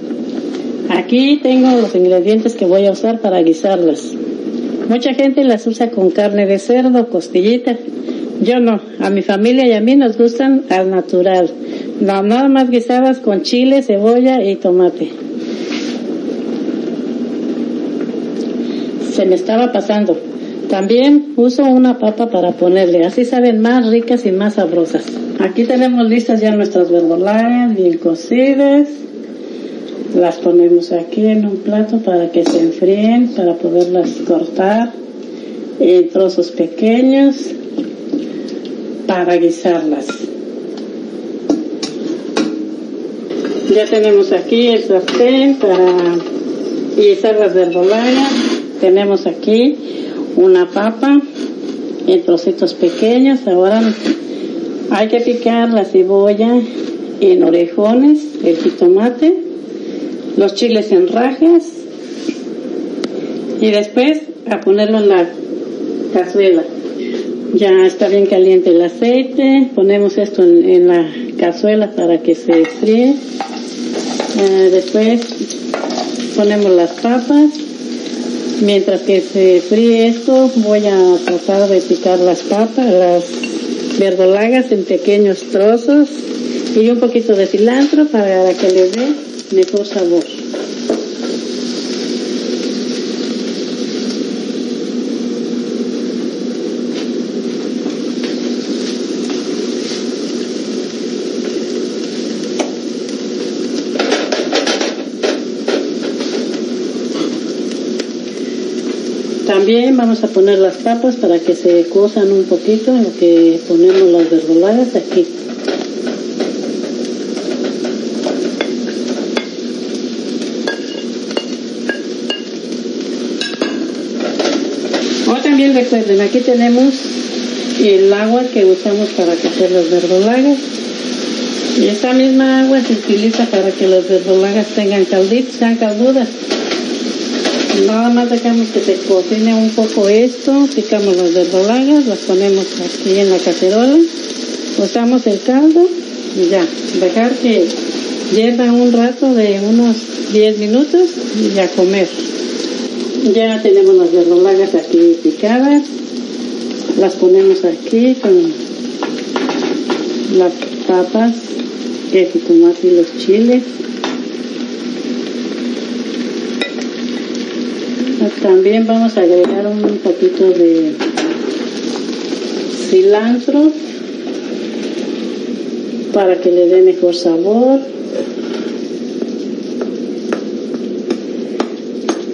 Aquí tengo los ingredientes que voy a usar para guisarlas. Mucha gente las usa con carne de cerdo, costillita. Yo no, a mi familia y a mí nos gustan al natural. Nada más guisadas con chile, cebolla y tomate. Se me estaba pasando. También uso una papa para ponerle, así saben más ricas y más sabrosas. Aquí tenemos listas ya nuestras verdolagas bien cocidas. Las ponemos aquí en un plato para que se enfríen, para poderlas cortar en trozos pequeños para guisarlas. Ya tenemos aquí el sartén para guisar las verdolagas. Tenemos aquí una papa en trocitos pequeños. Ahora hay que picar la cebolla en orejones, el jitomate los chiles en rajas y después a ponerlo en la cazuela. Ya está bien caliente el aceite, ponemos esto en, la cazuela para que se fríe. Eh, después ponemos las papas. Mientras que se fríe esto, voy a tratar de picar las papas, las verdolagas en pequeños trozos y un poquito de cilantro para que le dé mejor sabor. También vamos a poner las papas para que se cosan un poquito en lo que ponemos las verdolagas aquí. también recuerden, aquí tenemos el agua que usamos para hacer las verdolagas. Y esta misma agua se utiliza para que las verdolagas tengan calditos, sean caldudas. Nada más dejamos que se cocine un poco esto, picamos las verdolagas, las ponemos aquí en la cacerola, usamos el caldo y ya, dejar que hierva un rato de unos 10 minutos y a comer. Ya tenemos las verdolagas aquí picadas. Las ponemos aquí con las papas, el tomate y los chiles. También vamos a agregar un poquito de cilantro para que le dé mejor sabor.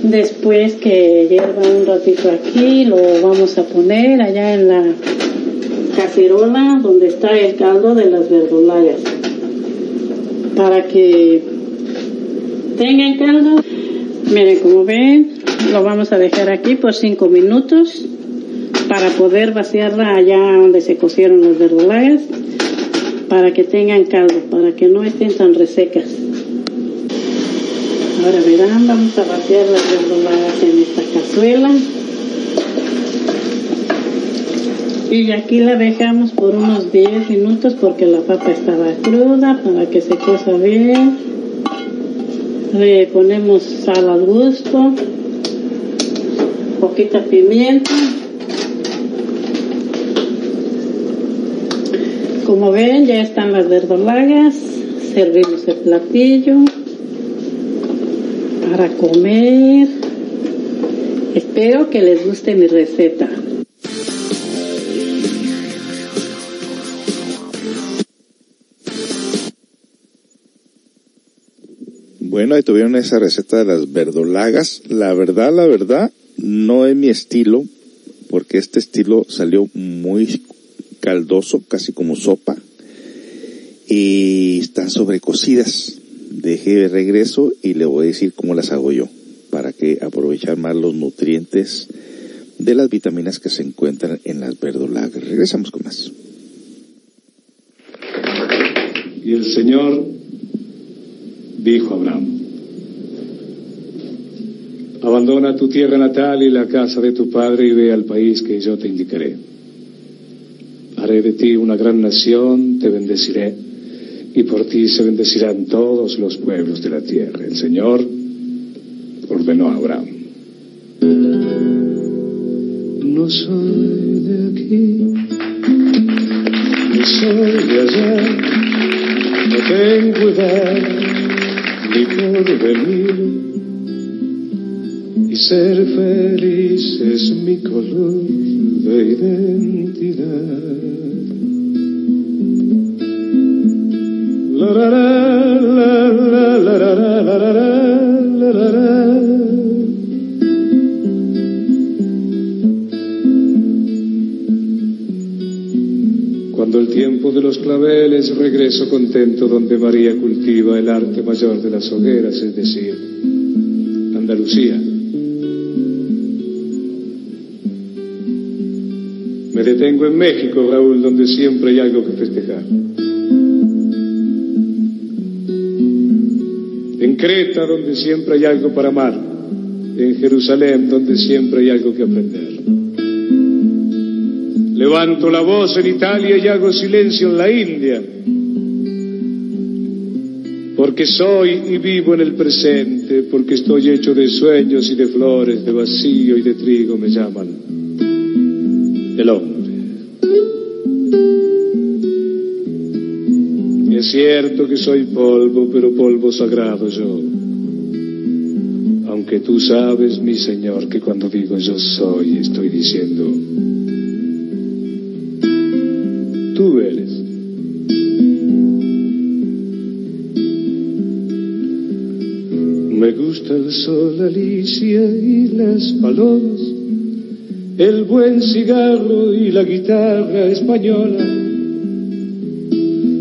Después que hierva un ratito aquí, lo vamos a poner allá en la cacerola donde está el caldo de las verdolagas. Para que tengan caldo, miren como ven, lo vamos a dejar aquí por 5 minutos para poder vaciarla allá donde se cocieron las verdolagas para que tengan caldo, para que no estén tan resecas. Ahora verán, vamos a vaciar las verdolagas en esta cazuela. Y aquí la dejamos por unos 10 minutos porque la papa estaba cruda para que se cosa bien. Le ponemos sal al gusto, poquita pimienta. Como ven ya están las verdolagas, servimos el platillo para comer. Espero que les guste mi receta. Bueno, ahí tuvieron esa receta de las verdolagas. La verdad, la verdad, no es mi estilo, porque este estilo salió muy caldoso, casi como sopa, y están sobrecocidas. Dejé de regreso y le voy a decir cómo las hago yo, para que aprovechar más los nutrientes de las vitaminas que se encuentran en las verdolagas. Regresamos con más. Y el Señor dijo a Abraham, abandona tu tierra natal y la casa de tu padre y ve al país que yo te indicaré. Haré de ti una gran nación, te bendeciré, y por ti se bendecirán todos los pueblos de la tierra. El Señor ordenó a Abraham. No soy de aquí, ni soy de allá, no tengo edad ni por venir, ser feliz es mi color de identidad. La, la, la, la, la, la, la, la. Cuando el tiempo de los claveles regreso contento donde María cultiva el arte mayor de las hogueras, es decir, Andalucía. Me detengo en México, Raúl, donde siempre hay algo que festejar. En Creta, donde siempre hay algo para amar. En Jerusalén, donde siempre hay algo que aprender. Levanto la voz en Italia y hago silencio en la India. Porque soy y vivo en el presente, porque estoy hecho de sueños y de flores, de vacío y de trigo me llaman el hombre. Es cierto que soy polvo, pero polvo sagrado yo. Aunque tú sabes, mi Señor, que cuando digo yo soy, estoy diciendo, tú eres. Me gusta el sol, Alicia, y las palomas, el buen cigarro y la guitarra española,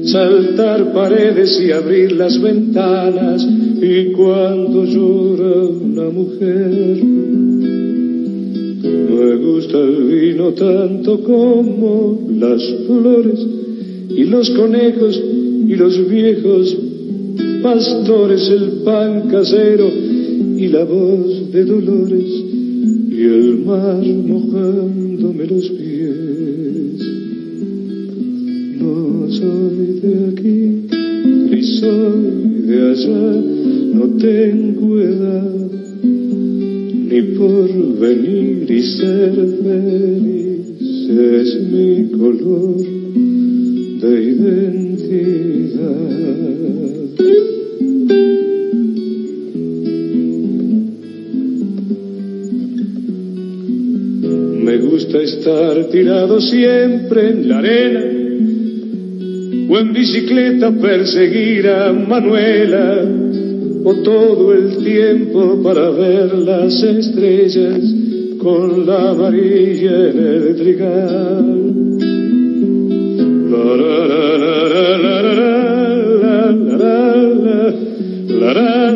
saltar paredes y abrir las ventanas, y cuando llora una mujer. Me gusta el vino tanto como las flores. Y los conejos y los viejos pastores, el pan casero y la voz de Dolores y el mar mojándome los pies. No soy de aquí ni soy de allá, no tengo edad ni por venir y ser feliz es mi color de identidad. estar tirado siempre en la arena o en bicicleta perseguir a Manuela o todo el tiempo para ver las estrellas con la amarilla en el trigal. La, la, la,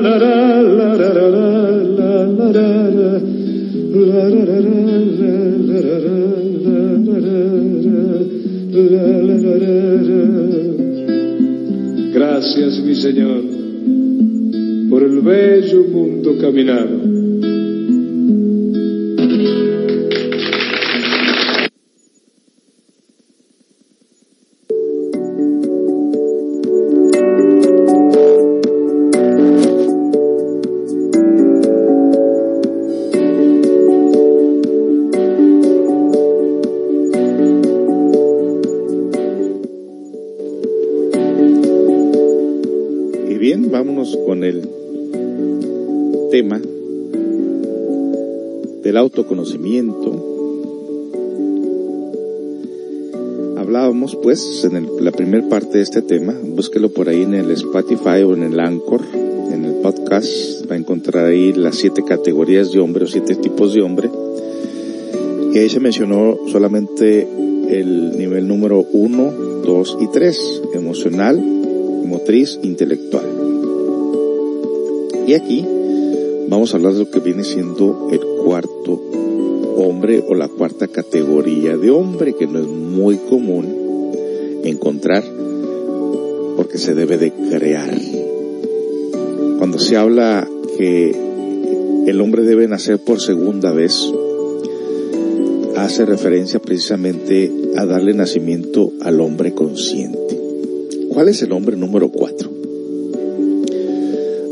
Señor, por el bello mundo caminado. En el- la primera parte de este tema, búsquelo por ahí en el Spotify o en el Anchor, en el podcast, va a encontrar ahí las siete categorías de hombre o siete tipos de hombre. Y ahí se mencionó solamente el nivel número 1, 2 y 3, emocional, motriz, intelectual. Y aquí vamos a hablar de lo que viene siendo el cuarto hombre o la cuarta categoría de hombre, que no es muy común encontrar porque se debe de crear. Cuando se habla que el hombre debe nacer por segunda vez, hace referencia precisamente a darle nacimiento al hombre consciente. ¿Cuál es el hombre número cuatro?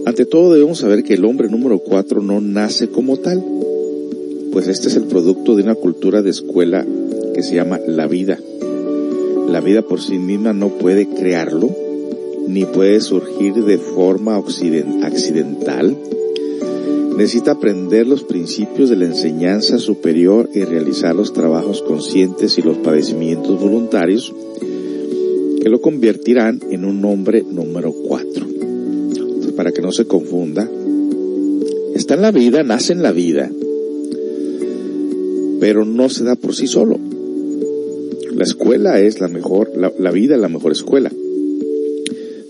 Ante todo debemos saber que el hombre número cuatro no nace como tal, pues este es el producto de una cultura de escuela que se llama la vida. La vida por sí misma no puede crearlo, ni puede surgir de forma accidental. Necesita aprender los principios de la enseñanza superior y realizar los trabajos conscientes y los padecimientos voluntarios que lo convertirán en un hombre número cuatro. para que no se confunda, está en la vida, nace en la vida, pero no se da por sí solo. La escuela es la mejor, la, vida es la mejor escuela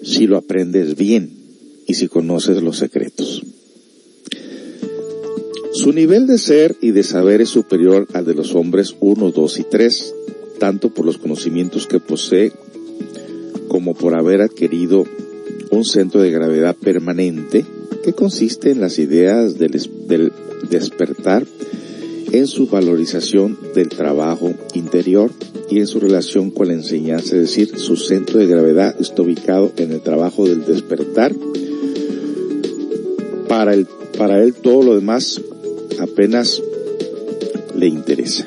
si lo aprendes bien y si conoces los secretos. Su nivel de ser y de saber es superior al de los hombres 1, 2 y 3, tanto por los conocimientos que posee como por haber adquirido un centro de gravedad permanente que consiste en las ideas del, del despertar, en su valorización del trabajo interior y en su relación con la enseñanza, es decir, su centro de gravedad está ubicado en el trabajo del despertar. Para, el, para él todo lo demás apenas le interesa.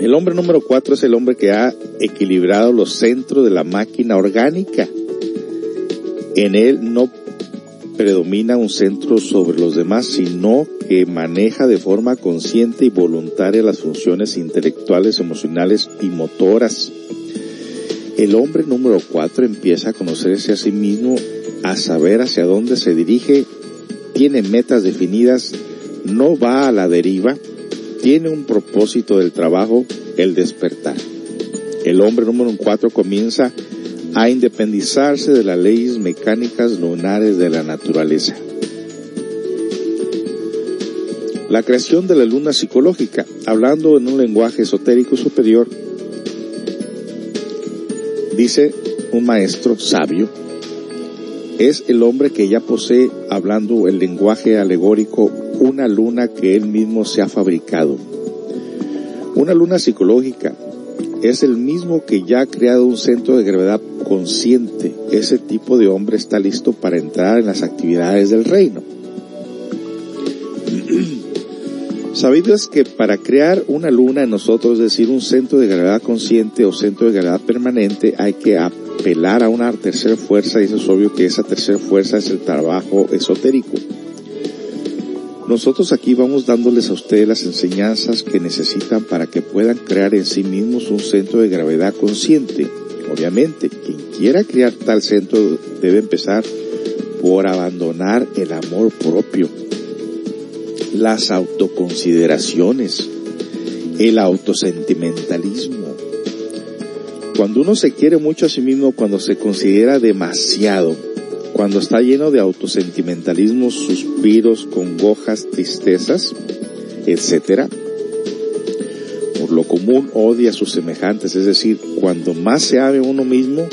El hombre número cuatro es el hombre que ha equilibrado los centros de la máquina orgánica. En él no predomina un centro sobre los demás, sino que maneja de forma consciente y voluntaria las funciones intelectuales, emocionales y motoras. El hombre número cuatro empieza a conocerse a sí mismo, a saber hacia dónde se dirige, tiene metas definidas, no va a la deriva, tiene un propósito del trabajo, el despertar. El hombre número cuatro comienza independizarse de las leyes mecánicas lunares de la naturaleza. La creación de la luna psicológica, hablando en un lenguaje esotérico superior, dice un maestro sabio, es el hombre que ya posee, hablando el lenguaje alegórico, una luna que él mismo se ha fabricado. Una luna psicológica es el mismo que ya ha creado un centro de gravedad consciente. Ese tipo de hombre está listo para entrar en las actividades del reino. Sabido es que para crear una luna en nosotros, es decir, un centro de gravedad consciente o centro de gravedad permanente, hay que apelar a una tercera fuerza y eso es obvio que esa tercera fuerza es el trabajo esotérico. Nosotros aquí vamos dándoles a ustedes las enseñanzas que necesitan para que puedan crear en sí mismos un centro de gravedad consciente. Obviamente, quien quiera crear tal centro debe empezar por abandonar el amor propio, las autoconsideraciones, el autosentimentalismo. Cuando uno se quiere mucho a sí mismo, cuando se considera demasiado, cuando está lleno de autosentimentalismo, suspiros, congojas, tristezas, etc., por lo común odia a sus semejantes, es decir, cuando más se ame uno mismo,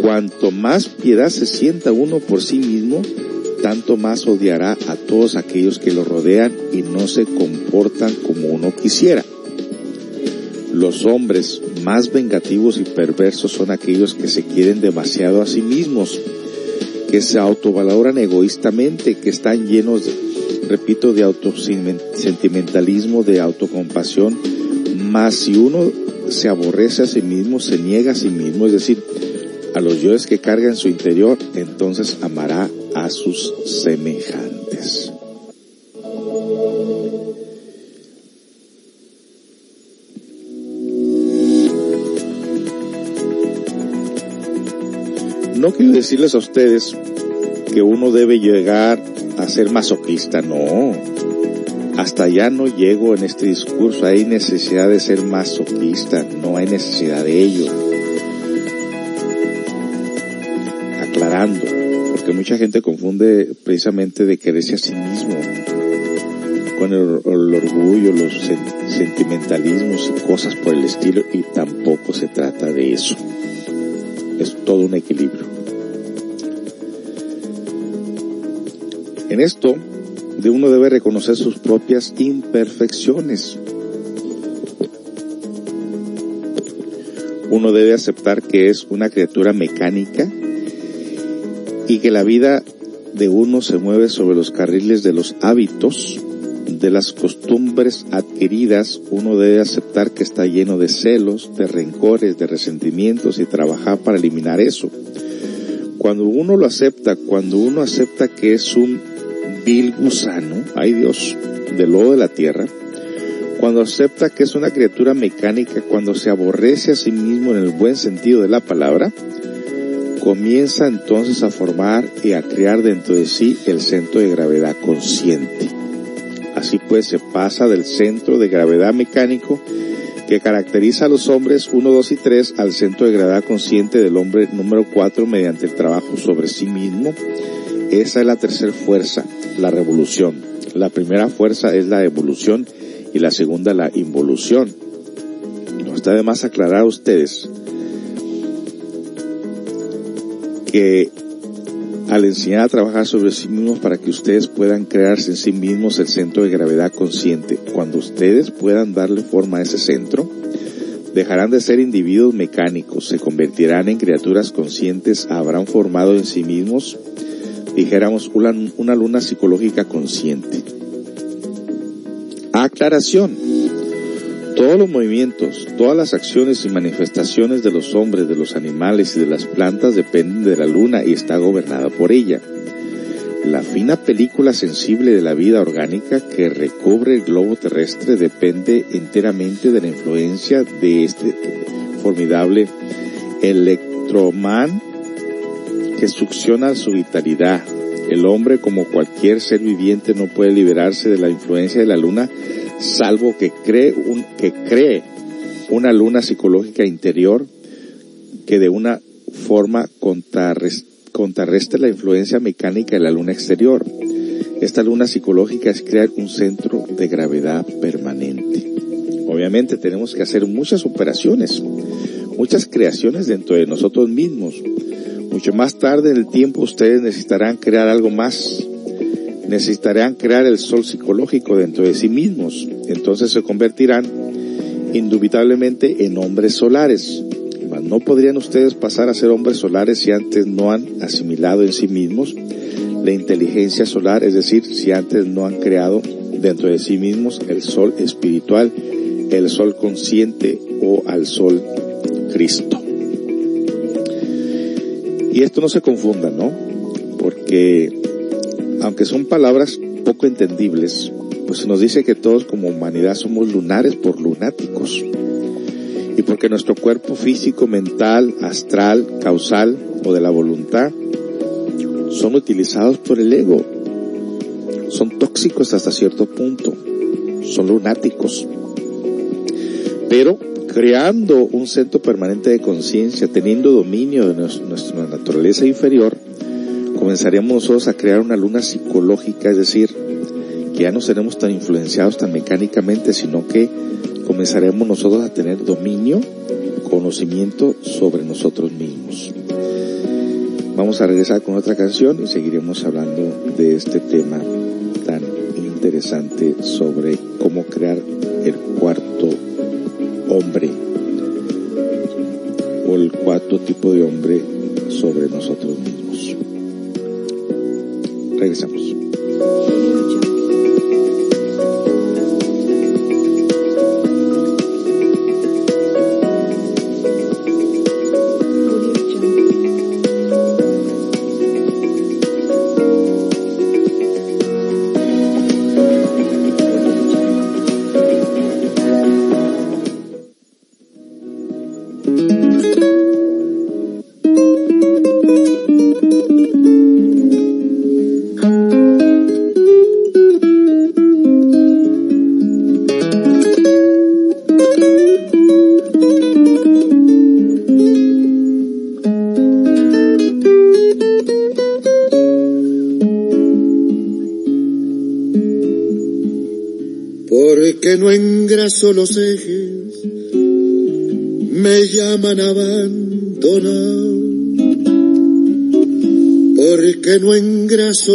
cuanto más piedad se sienta uno por sí mismo, tanto más odiará a todos aquellos que lo rodean y no se comportan como uno quisiera. Los hombres más vengativos y perversos son aquellos que se quieren demasiado a sí mismos, que se autovaloran egoístamente, que están llenos, repito, de autosentimentalismo, de autocompasión, más si uno se aborrece a sí mismo, se niega a sí mismo, es decir, a los yoes que carga en su interior, entonces amará a sus semejantes. No quiero decirles a ustedes que uno debe llegar a ser masoquista, no. hasta allá no llego en este discurso, hay necesidad de ser más sofista, no hay necesidad de ello. Aclarando, porque mucha gente confunde precisamente de quererse a sí mismo con el, orgullo, los sentimentalismos y cosas por el estilo, y tampoco se trata de eso. Es todo un equilibrio. En esto, de uno debe reconocer sus propias imperfecciones. Uno debe aceptar que es una criatura mecánica y que la vida de uno se mueve sobre los carriles de los hábitos, de las costumbres adquiridas, uno debe aceptar que está lleno de celos, de rencores, de resentimientos y trabajar para eliminar eso. Cuando uno lo acepta, cuando uno acepta que es un vil gusano, ay Dios, del lodo de la tierra, cuando acepta que es una criatura mecánica, cuando se aborrece a sí mismo en el buen sentido de la palabra, comienza entonces a formar y a crear dentro de sí el centro de gravedad consciente. Así pues se pasa del centro de gravedad mecánico que caracteriza a los hombres 1, 2 y 3 al centro de gravedad consciente del hombre número 4 mediante el trabajo sobre sí mismo. Esa es la tercera fuerza, la revolución. La primera fuerza es la evolución y la segunda la involución. No está de más aclarar a ustedes que al enseñar a trabajar sobre sí mismos para que ustedes puedan crearse en sí mismos el centro de gravedad consciente, cuando ustedes puedan darle forma a ese centro, dejarán de ser individuos mecánicos, se convertirán en criaturas conscientes, habrán formado en sí mismos dijéramos, una, una luna psicológica consciente. Aclaración. Todos los movimientos, todas las acciones y manifestaciones de los hombres, de los animales y de las plantas dependen de la luna y está gobernada por ella. La fina película sensible de la vida orgánica que recubre el globo terrestre depende enteramente de la influencia de este formidable electromán que succiona su vitalidad. El hombre, como cualquier ser viviente, no puede liberarse de la influencia de la luna, salvo que cree, un, que cree una luna psicológica interior que de una forma contrarreste la influencia mecánica de la luna exterior. Esta luna psicológica es crear un centro de gravedad permanente. Obviamente tenemos que hacer muchas operaciones, muchas creaciones dentro de nosotros mismos mucho más tarde en el tiempo ustedes necesitarán crear algo más. Necesitarán crear el sol psicológico dentro de sí mismos. Entonces se convertirán indubitablemente en hombres solares. No podrían ustedes pasar a ser hombres solares si antes no han asimilado en sí mismos la inteligencia solar, es decir, si antes no han creado dentro de sí mismos el sol espiritual, el sol consciente o al sol Cristo. Y esto no se confunda, ¿no? Porque aunque son palabras poco entendibles, pues se nos dice que todos como humanidad somos lunares por lunáticos. Y porque nuestro cuerpo físico, mental, astral, causal o de la voluntad son utilizados por el ego. Son tóxicos hasta cierto punto. Son lunáticos. Pero creando un centro permanente de conciencia, teniendo dominio de nuestra naturaleza inferior, comenzaremos nosotros a crear una luna psicológica, es decir, que ya no seremos tan influenciados tan mecánicamente, sino que comenzaremos nosotros a tener dominio, conocimiento sobre nosotros mismos. Vamos a regresar con otra canción y seguiremos hablando de este tema tan interesante sobre cómo crear hombre o el cuarto tipo de hombre sobre nosotros mismos. Regresamos.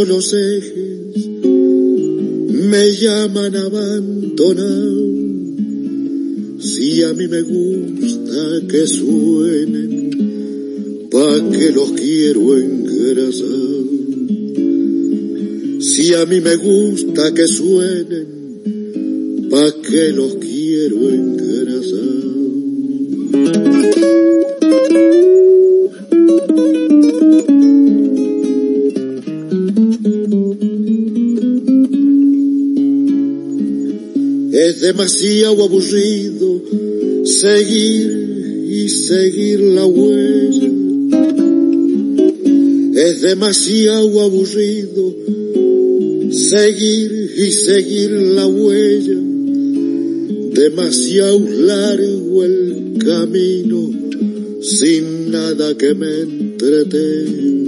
Los ejes, me llaman abandonado, si a mí me gusta que suenen, pa' que los quiero engrasar, si a mí me gusta que suenen, demasiado aburrido seguir y seguir la huella. Es demasiado aburrido seguir y seguir la huella demasiado largo el camino sin nada que me entretenga.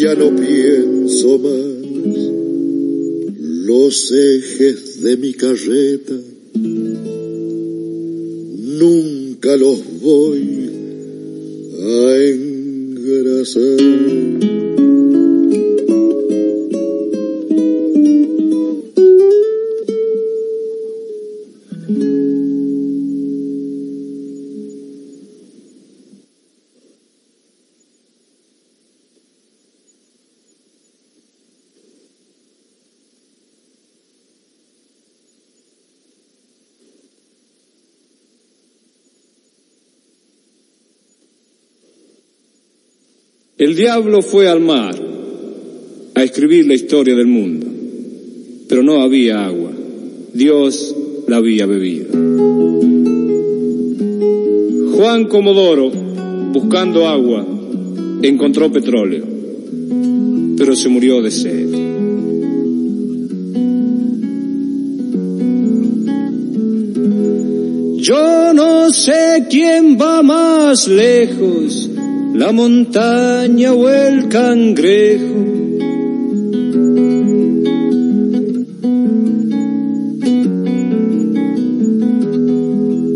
ya no pienso más. Los ejes de mi carreta nunca los voy a engrasar. El diablo fue al mar a escribir la historia del mundo, pero no había agua. Dios la había bebido. Juan Comodoro, buscando agua, encontró petróleo, pero se murió de sed. Yo no sé quién va más lejos la montaña o el cangrejo.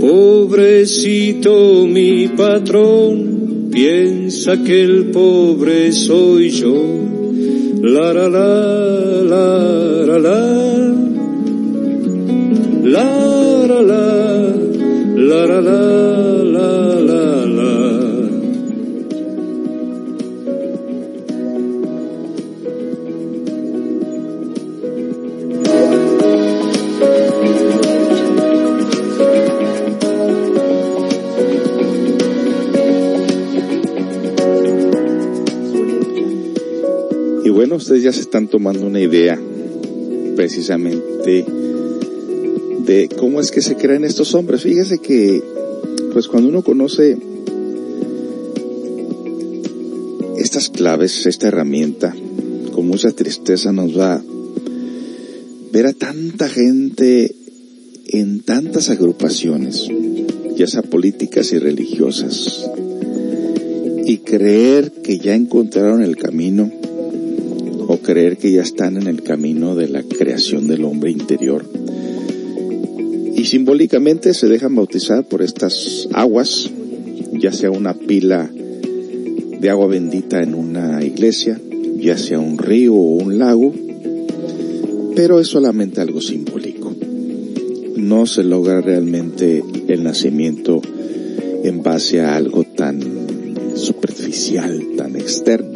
Pobrecito mi patrón, piensa que el pobre soy yo. La la la la la la. La la la la la la. Ustedes ya se están tomando una idea precisamente de cómo es que se crean estos hombres. Fíjese que, pues cuando uno conoce estas claves, esta herramienta, con mucha tristeza nos va ver a tanta gente en tantas agrupaciones, ya sea políticas y religiosas, y creer que ya encontraron el camino creer que ya están en el camino de la creación del hombre interior. Y simbólicamente se dejan bautizar por estas aguas, ya sea una pila de agua bendita en una iglesia, ya sea un río o un lago, pero es solamente algo simbólico. No se logra realmente el nacimiento en base a algo tan superficial, tan externo.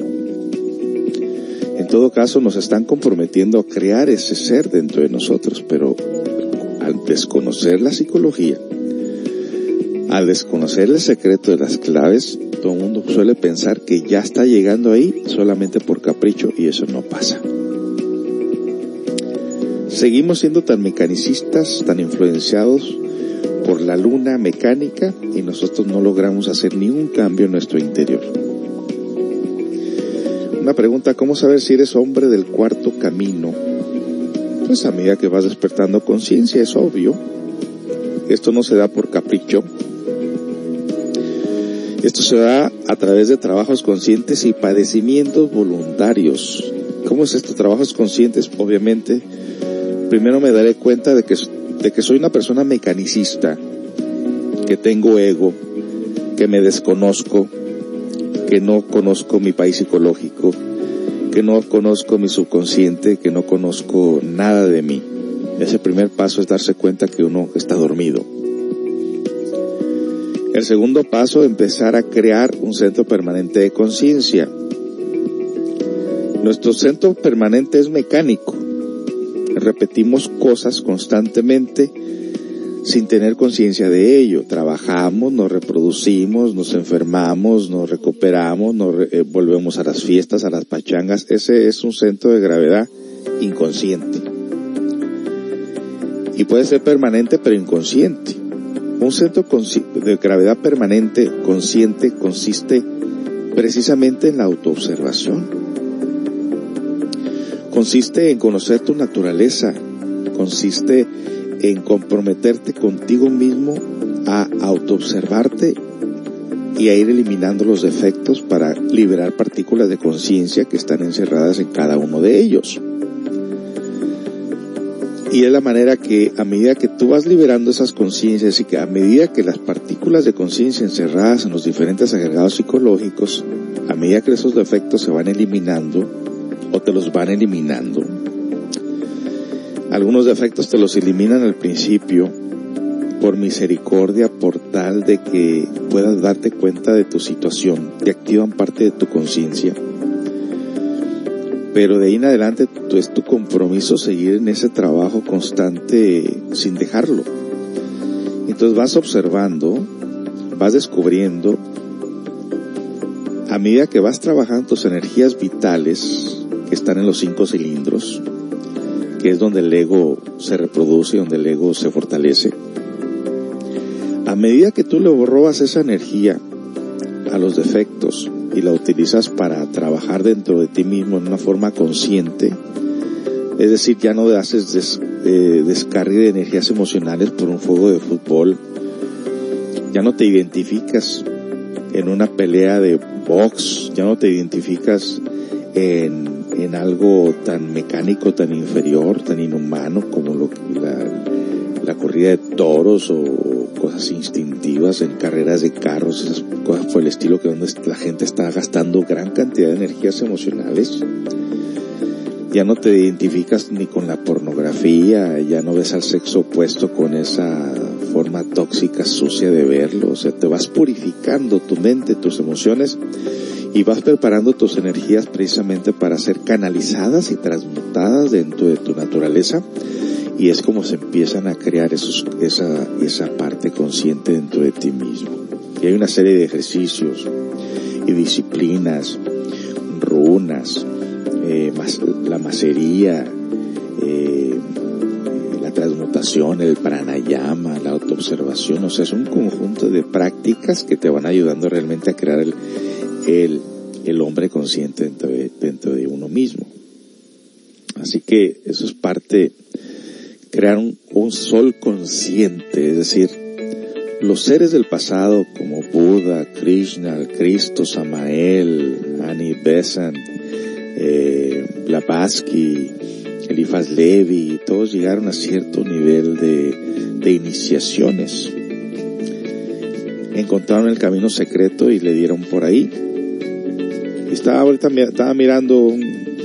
Todo caso, nos están comprometiendo a crear ese ser dentro de nosotros, pero al desconocer la psicología, al desconocer el secreto de las claves, todo el mundo suele pensar que ya está llegando ahí solamente por capricho y eso no pasa. Seguimos siendo tan mecanicistas, tan influenciados por la luna mecánica y nosotros no logramos hacer ningún cambio en nuestro interior. Una pregunta, ¿cómo saber si eres hombre del cuarto camino? Pues a medida que vas despertando conciencia, es obvio. Esto no se da por capricho. Esto se da a través de trabajos conscientes y padecimientos voluntarios. ¿Cómo es esto? Trabajos conscientes, obviamente. Primero me daré cuenta de que, de que soy una persona mecanicista, que tengo ego, que me desconozco, que no conozco mi país psicológico, que no conozco mi subconsciente, que no conozco nada de mí. Ese primer paso es darse cuenta que uno está dormido. El segundo paso, es empezar a crear un centro permanente de conciencia. Nuestro centro permanente es mecánico. Repetimos cosas constantemente sin tener conciencia de ello. Trabajamos, nos reproducimos, nos enfermamos, nos recuperamos, nos eh, volvemos a las fiestas, a las pachangas. Ese es un centro de gravedad inconsciente. Y puede ser permanente pero inconsciente. Un centro de gravedad permanente consciente consiste precisamente en la autoobservación. Consiste en conocer tu naturaleza, consiste en comprometerte contigo mismo a autoobservarte y a ir eliminando los defectos para liberar partículas de conciencia que están encerradas en cada uno de ellos. Y es la manera que a medida que tú vas liberando esas conciencias y que a medida que las partículas de conciencia encerradas en los diferentes agregados psicológicos, a medida que esos defectos se van eliminando o te los van eliminando, algunos defectos te los eliminan al principio por misericordia, por tal de que puedas darte cuenta de tu situación, te activan parte de tu conciencia. Pero de ahí en adelante es tu compromiso seguir en ese trabajo constante sin dejarlo. Entonces vas observando, vas descubriendo, a medida que vas trabajando tus energías vitales que están en los cinco cilindros, que es donde el ego se reproduce, donde el ego se fortalece. A medida que tú le robas esa energía a los defectos y la utilizas para trabajar dentro de ti mismo en una forma consciente, es decir, ya no haces eh, descargue de energías emocionales por un fuego de fútbol, ya no te identificas en una pelea de box, ya no te identificas en en algo tan mecánico, tan inferior, tan inhumano como lo, la, corrida de toros o cosas instintivas en carreras de carros, esas cosas por el estilo que donde la gente está gastando gran cantidad de energías emocionales. Ya no te identificas ni con la pornografía, ya no ves al sexo opuesto con esa forma tóxica, sucia de verlo, o sea, te vas purificando tu mente, tus emociones y vas preparando tus energías precisamente para ser canalizadas y transmutadas dentro de tu naturaleza y es como se empiezan a crear esos, esa, esa parte consciente dentro de ti mismo. Y hay una serie de ejercicios y disciplinas, runas, eh, la macería, eh, la transmutación, el pranayama, la autoobservación, o sea, es un conjunto de prácticas que te van ayudando realmente a crear el, el, el hombre consciente dentro de, dentro de uno mismo. Así que eso es parte, crear un, un sol consciente, es decir, los seres del pasado como Buda, Krishna, Cristo, Samael, Annie Besant, eh, Blavatsky, Elifaz Levi, todos llegaron a cierto nivel de, de iniciaciones. Encontraron el camino secreto y le dieron por ahí estaba ahorita estaba mirando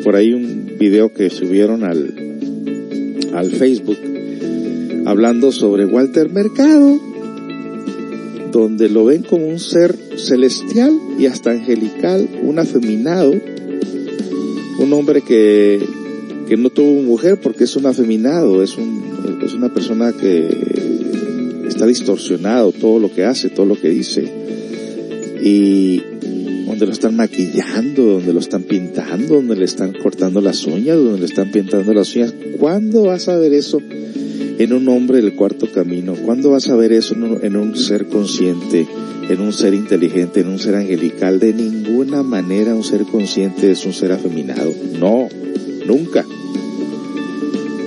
por ahí un video que subieron al, al Facebook hablando sobre Walter Mercado, donde lo ven como un ser celestial y hasta angelical, un afeminado, un hombre que, que no tuvo mujer porque es un afeminado, es, un, es una persona que está distorsionado todo lo que hace, todo lo que dice. Y donde lo están maquillando, donde lo están pintando, donde le están cortando las uñas, donde le están pintando las uñas. ¿Cuándo vas a ver eso en un hombre del cuarto camino? ¿Cuándo vas a ver eso en un, ser consciente, en un ser inteligente, en un ser angelical? De ninguna manera un ser consciente es un ser afeminado. No, nunca.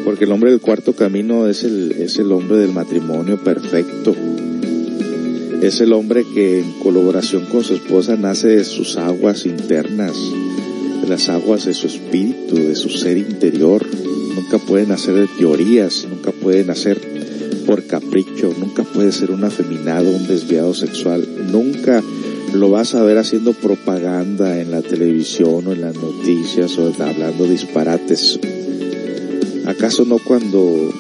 Porque el hombre del cuarto camino es el, es el hombre del matrimonio perfecto. Es el hombre que en colaboración con su esposa nace de sus aguas internas, de las aguas de su espíritu, de su ser interior. Nunca puede nacer de teorías, nunca puede nacer por capricho, nunca puede ser un afeminado, un desviado sexual, nunca lo vas a ver haciendo propaganda en la televisión o en las noticias o hablando disparates. ¿Acaso no cuando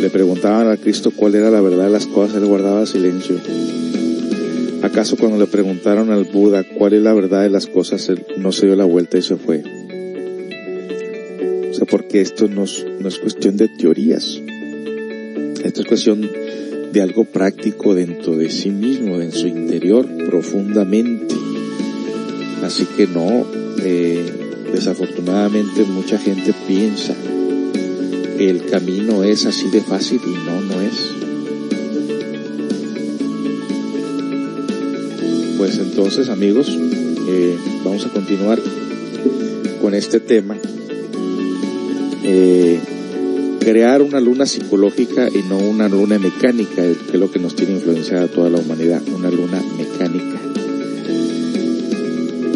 le preguntaban a Cristo cuál era la verdad de las cosas, él guardaba silencio? ¿Acaso cuando le preguntaron al Buda cuál es la verdad de las cosas, él no se dio la vuelta y se fue? O sea, porque esto no es, no es cuestión de teorías. Esto es cuestión de algo práctico dentro de sí mismo, en su interior, profundamente. Así que no, eh, desafortunadamente mucha gente piensa el camino es así de fácil y no, no es. Pues entonces amigos, eh, vamos a continuar con este tema. Eh, crear una luna psicológica y no una luna mecánica, que es lo que nos tiene influenciada a toda la humanidad, una luna mecánica.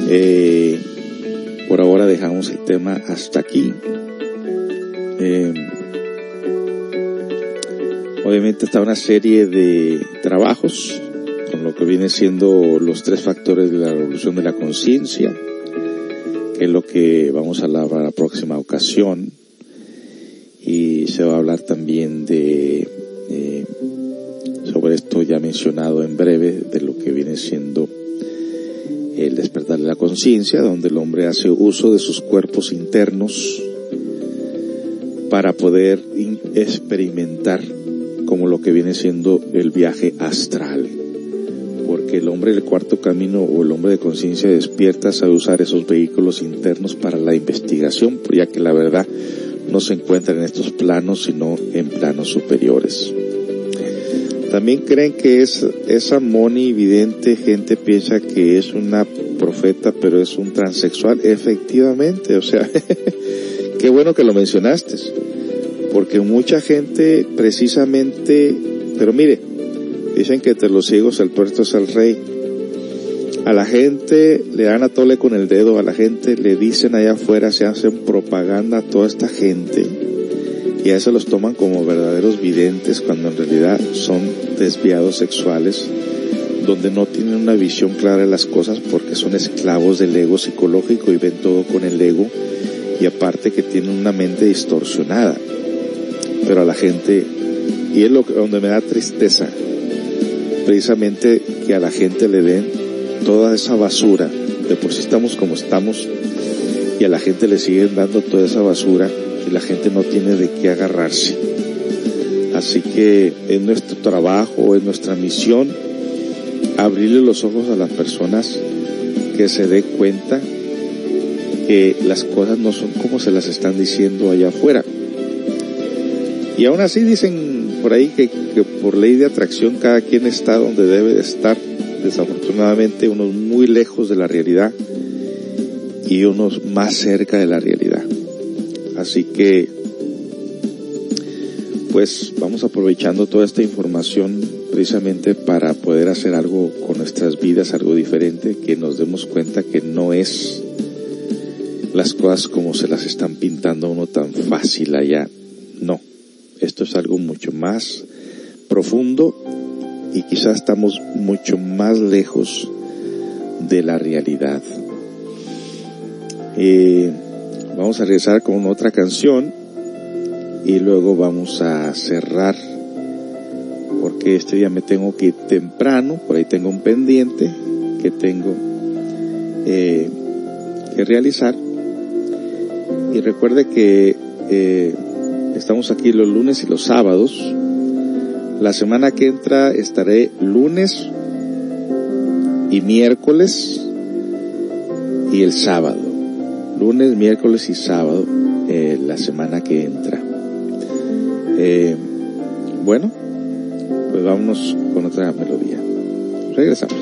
Eh, por ahora dejamos el tema hasta aquí. Eh, obviamente está una serie de trabajos con lo que viene siendo los tres factores de la revolución de la conciencia, que es lo que vamos a hablar para la próxima ocasión. Y se va a hablar también de, eh, sobre esto ya mencionado en breve, de lo que viene siendo el despertar de la conciencia, donde el hombre hace uso de sus cuerpos internos para poder experimentar como lo que viene siendo el viaje astral. Porque el hombre del cuarto camino o el hombre de conciencia despierta sabe usar esos vehículos internos para la investigación, ya que la verdad no se encuentra en estos planos, sino en planos superiores. También creen que es esa Moni vidente, gente piensa que es una profeta, pero es un transexual. Efectivamente, o sea, qué bueno que lo mencionaste, porque mucha gente precisamente, pero mire, dicen que entre los ciegos el tuerto es el rey. A la gente le dan a tole con el dedo, a la gente le dicen allá afuera, se hacen propaganda a toda esta gente y a eso los toman como verdaderos videntes cuando en realidad son desviados sexuales donde no tienen una visión clara de las cosas porque son esclavos del ego psicológico y ven todo con el ego y aparte que tienen una mente distorsionada. Pero a la gente, y es lo que, donde me da tristeza, precisamente que a la gente le den toda esa basura, de por sí estamos como estamos, y a la gente le siguen dando toda esa basura y la gente no tiene de qué agarrarse. Así que es nuestro trabajo, es nuestra misión abrirle los ojos a las personas que se dé cuenta que las cosas no son como se las están diciendo allá afuera. Y aún así dicen por ahí que, que por ley de atracción cada quien está donde debe de estar. Desafortunadamente unos muy lejos de la realidad y unos más cerca de la realidad. Así que, pues vamos aprovechando toda esta información precisamente para poder hacer algo con nuestras vidas, algo diferente, que nos demos cuenta que no es las cosas como se las están pintando uno tan fácil allá. No, esto es algo mucho más profundo y quizás estamos mucho más lejos de la realidad. Eh, vamos a regresar con otra canción y luego vamos a cerrar porque este día me tengo que ir temprano, por ahí tengo un pendiente que tengo eh, que realizar. Y recuerde que eh, estamos aquí los lunes y los sábados. La semana que entra estaré lunes y miércoles y el sábado. Lunes, miércoles y sábado eh, la semana que entra. Eh, bueno, pues vámonos con otra melodía. Regresamos.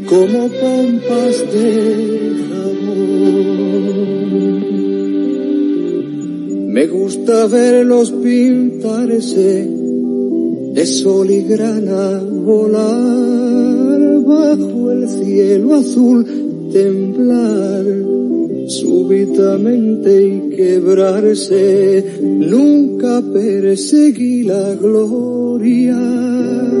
como pompas de jabón. Me gusta verlos pintarse de sol y grana volar bajo el cielo azul, temblar súbitamente y quebrarse. Nunca perseguí la gloria.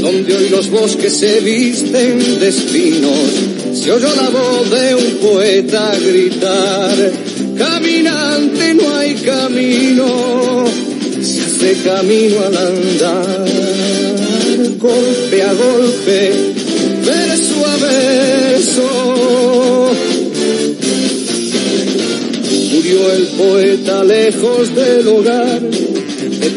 donde hoy los bosques se visten de espinos, se oyó la voz de un poeta gritar, caminante no hay camino, se hace camino al andar, golpe a golpe, verso a verso. Murió el poeta lejos del hogar,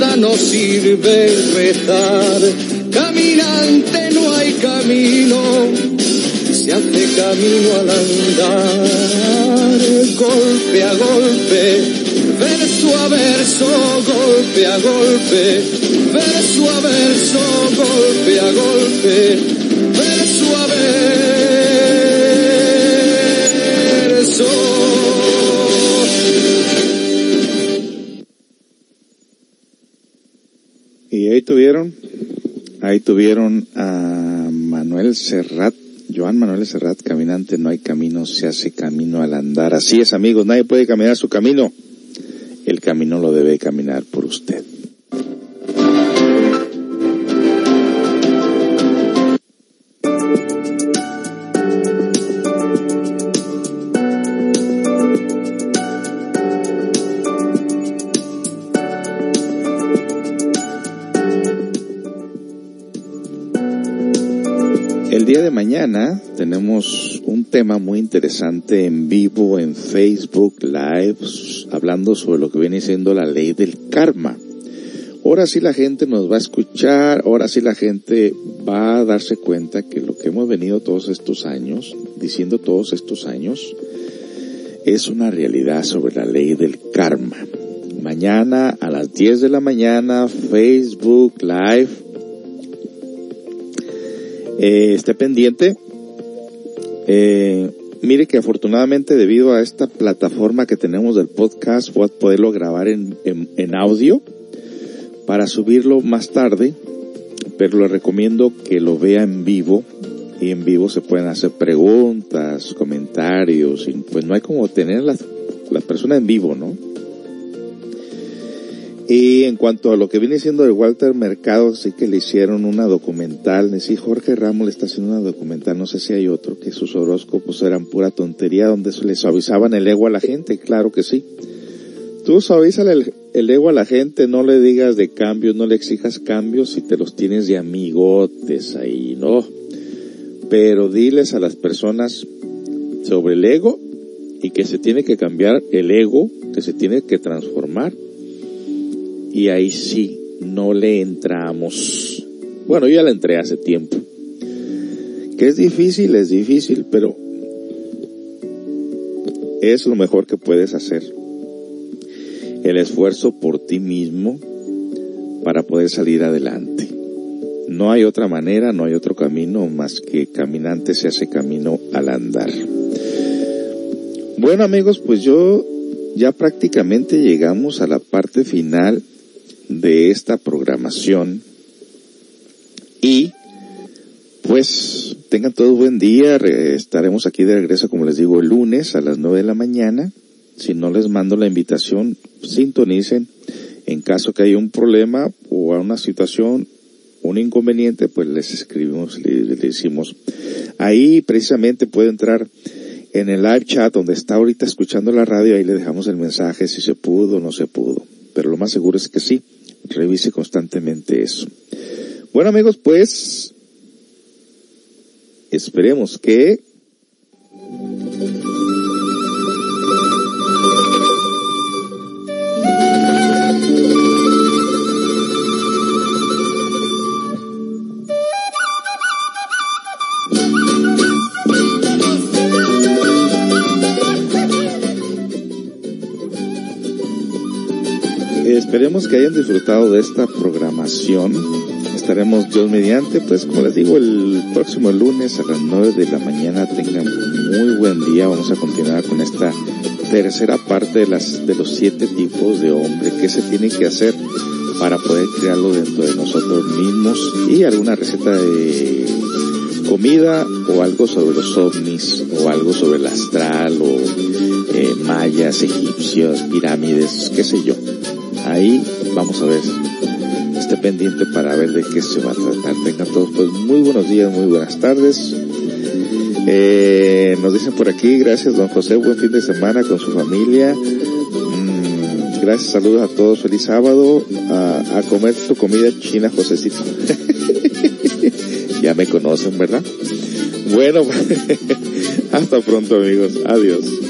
nada nos sirve rezar. Caminante no hay camino, se hace camino al andar, golpe a golpe, verso a verso, golpe a golpe, verso a verso, golpe a golpe, verso a verso. Tuvieron, ahí tuvieron a Manuel Serrat, Joan Manuel Serrat, caminante, no hay camino, se hace camino al andar. Así es amigos, nadie puede caminar su camino, el camino lo debe caminar por usted. Tenemos un tema muy interesante en vivo en Facebook Live, hablando sobre lo que viene siendo la ley del karma. Ahora sí la gente nos va a escuchar, ahora sí la gente va a darse cuenta que lo que hemos venido todos estos años, diciendo todos estos años, es una realidad sobre la ley del karma. Mañana a las 10 de la mañana, Facebook Live. Eh, esté pendiente. Eh, mire que afortunadamente debido a esta plataforma que tenemos del podcast, voy a poderlo grabar en, en audio para subirlo más tarde, pero le recomiendo que lo vea en vivo y en vivo se pueden hacer preguntas, comentarios, y pues no hay como tener las, las personas en vivo, ¿no? Y en cuanto a lo que viene siendo de Walter Mercado, sí que le hicieron una documental, sí, Jorge Ramos le está haciendo una documental, no sé si hay otro, que sus horóscopos eran pura tontería, donde se le suavizaban el ego a la gente, claro que sí. Tú suavizale el, el ego a la gente, no le digas de cambios, no le exijas cambios si te los tienes de amigotes ahí, no. Pero diles a las personas sobre el ego y que se tiene que cambiar el ego, que se tiene que transformar. Y ahí sí, no le entramos. Bueno, yo ya le entré hace tiempo. Que es difícil, es difícil, pero es lo mejor que puedes hacer el esfuerzo por ti mismo para poder salir adelante. No hay otra manera, no hay otro camino más que caminante se hace camino al andar. Bueno amigos, pues yo ya prácticamente llegamos a la parte final de esta programación y pues tengan todos buen día, estaremos aquí de regreso como les digo el lunes a las nueve de la mañana si no les mando la invitación, sintonicen. En caso que haya un problema o una situación, un inconveniente, pues les escribimos, les, decimos. Ahí precisamente puede entrar en el live chat donde está ahorita escuchando la radio, ahí le dejamos el mensaje si se pudo o no se pudo. Pero lo más seguro es que sí, revise constantemente eso. Bueno amigos, pues esperemos que Esperemos que hayan disfrutado de esta programación. Estaremos Dios mediante, pues como les digo, el próximo lunes a las 9 de la mañana tengan muy buen día. Vamos a continuar con esta tercera parte de las de los siete tipos de hombre que se tiene que hacer para poder crearlo dentro de nosotros mismos y alguna receta de comida o algo sobre los ovnis o algo sobre el astral o eh, mayas, egipcios, pirámides, qué sé yo ahí vamos a ver. Esté pendiente para ver de qué se va a tratar. Tengan todos pues muy buenos días, muy buenas tardes. Eh, nos dicen por aquí, gracias don José, buen fin de semana con su familia. Mm, gracias, saludos a todos, feliz sábado. A, comer tu comida china, Josecito. ya me conocen, ¿verdad? Bueno, hasta pronto amigos. Adiós.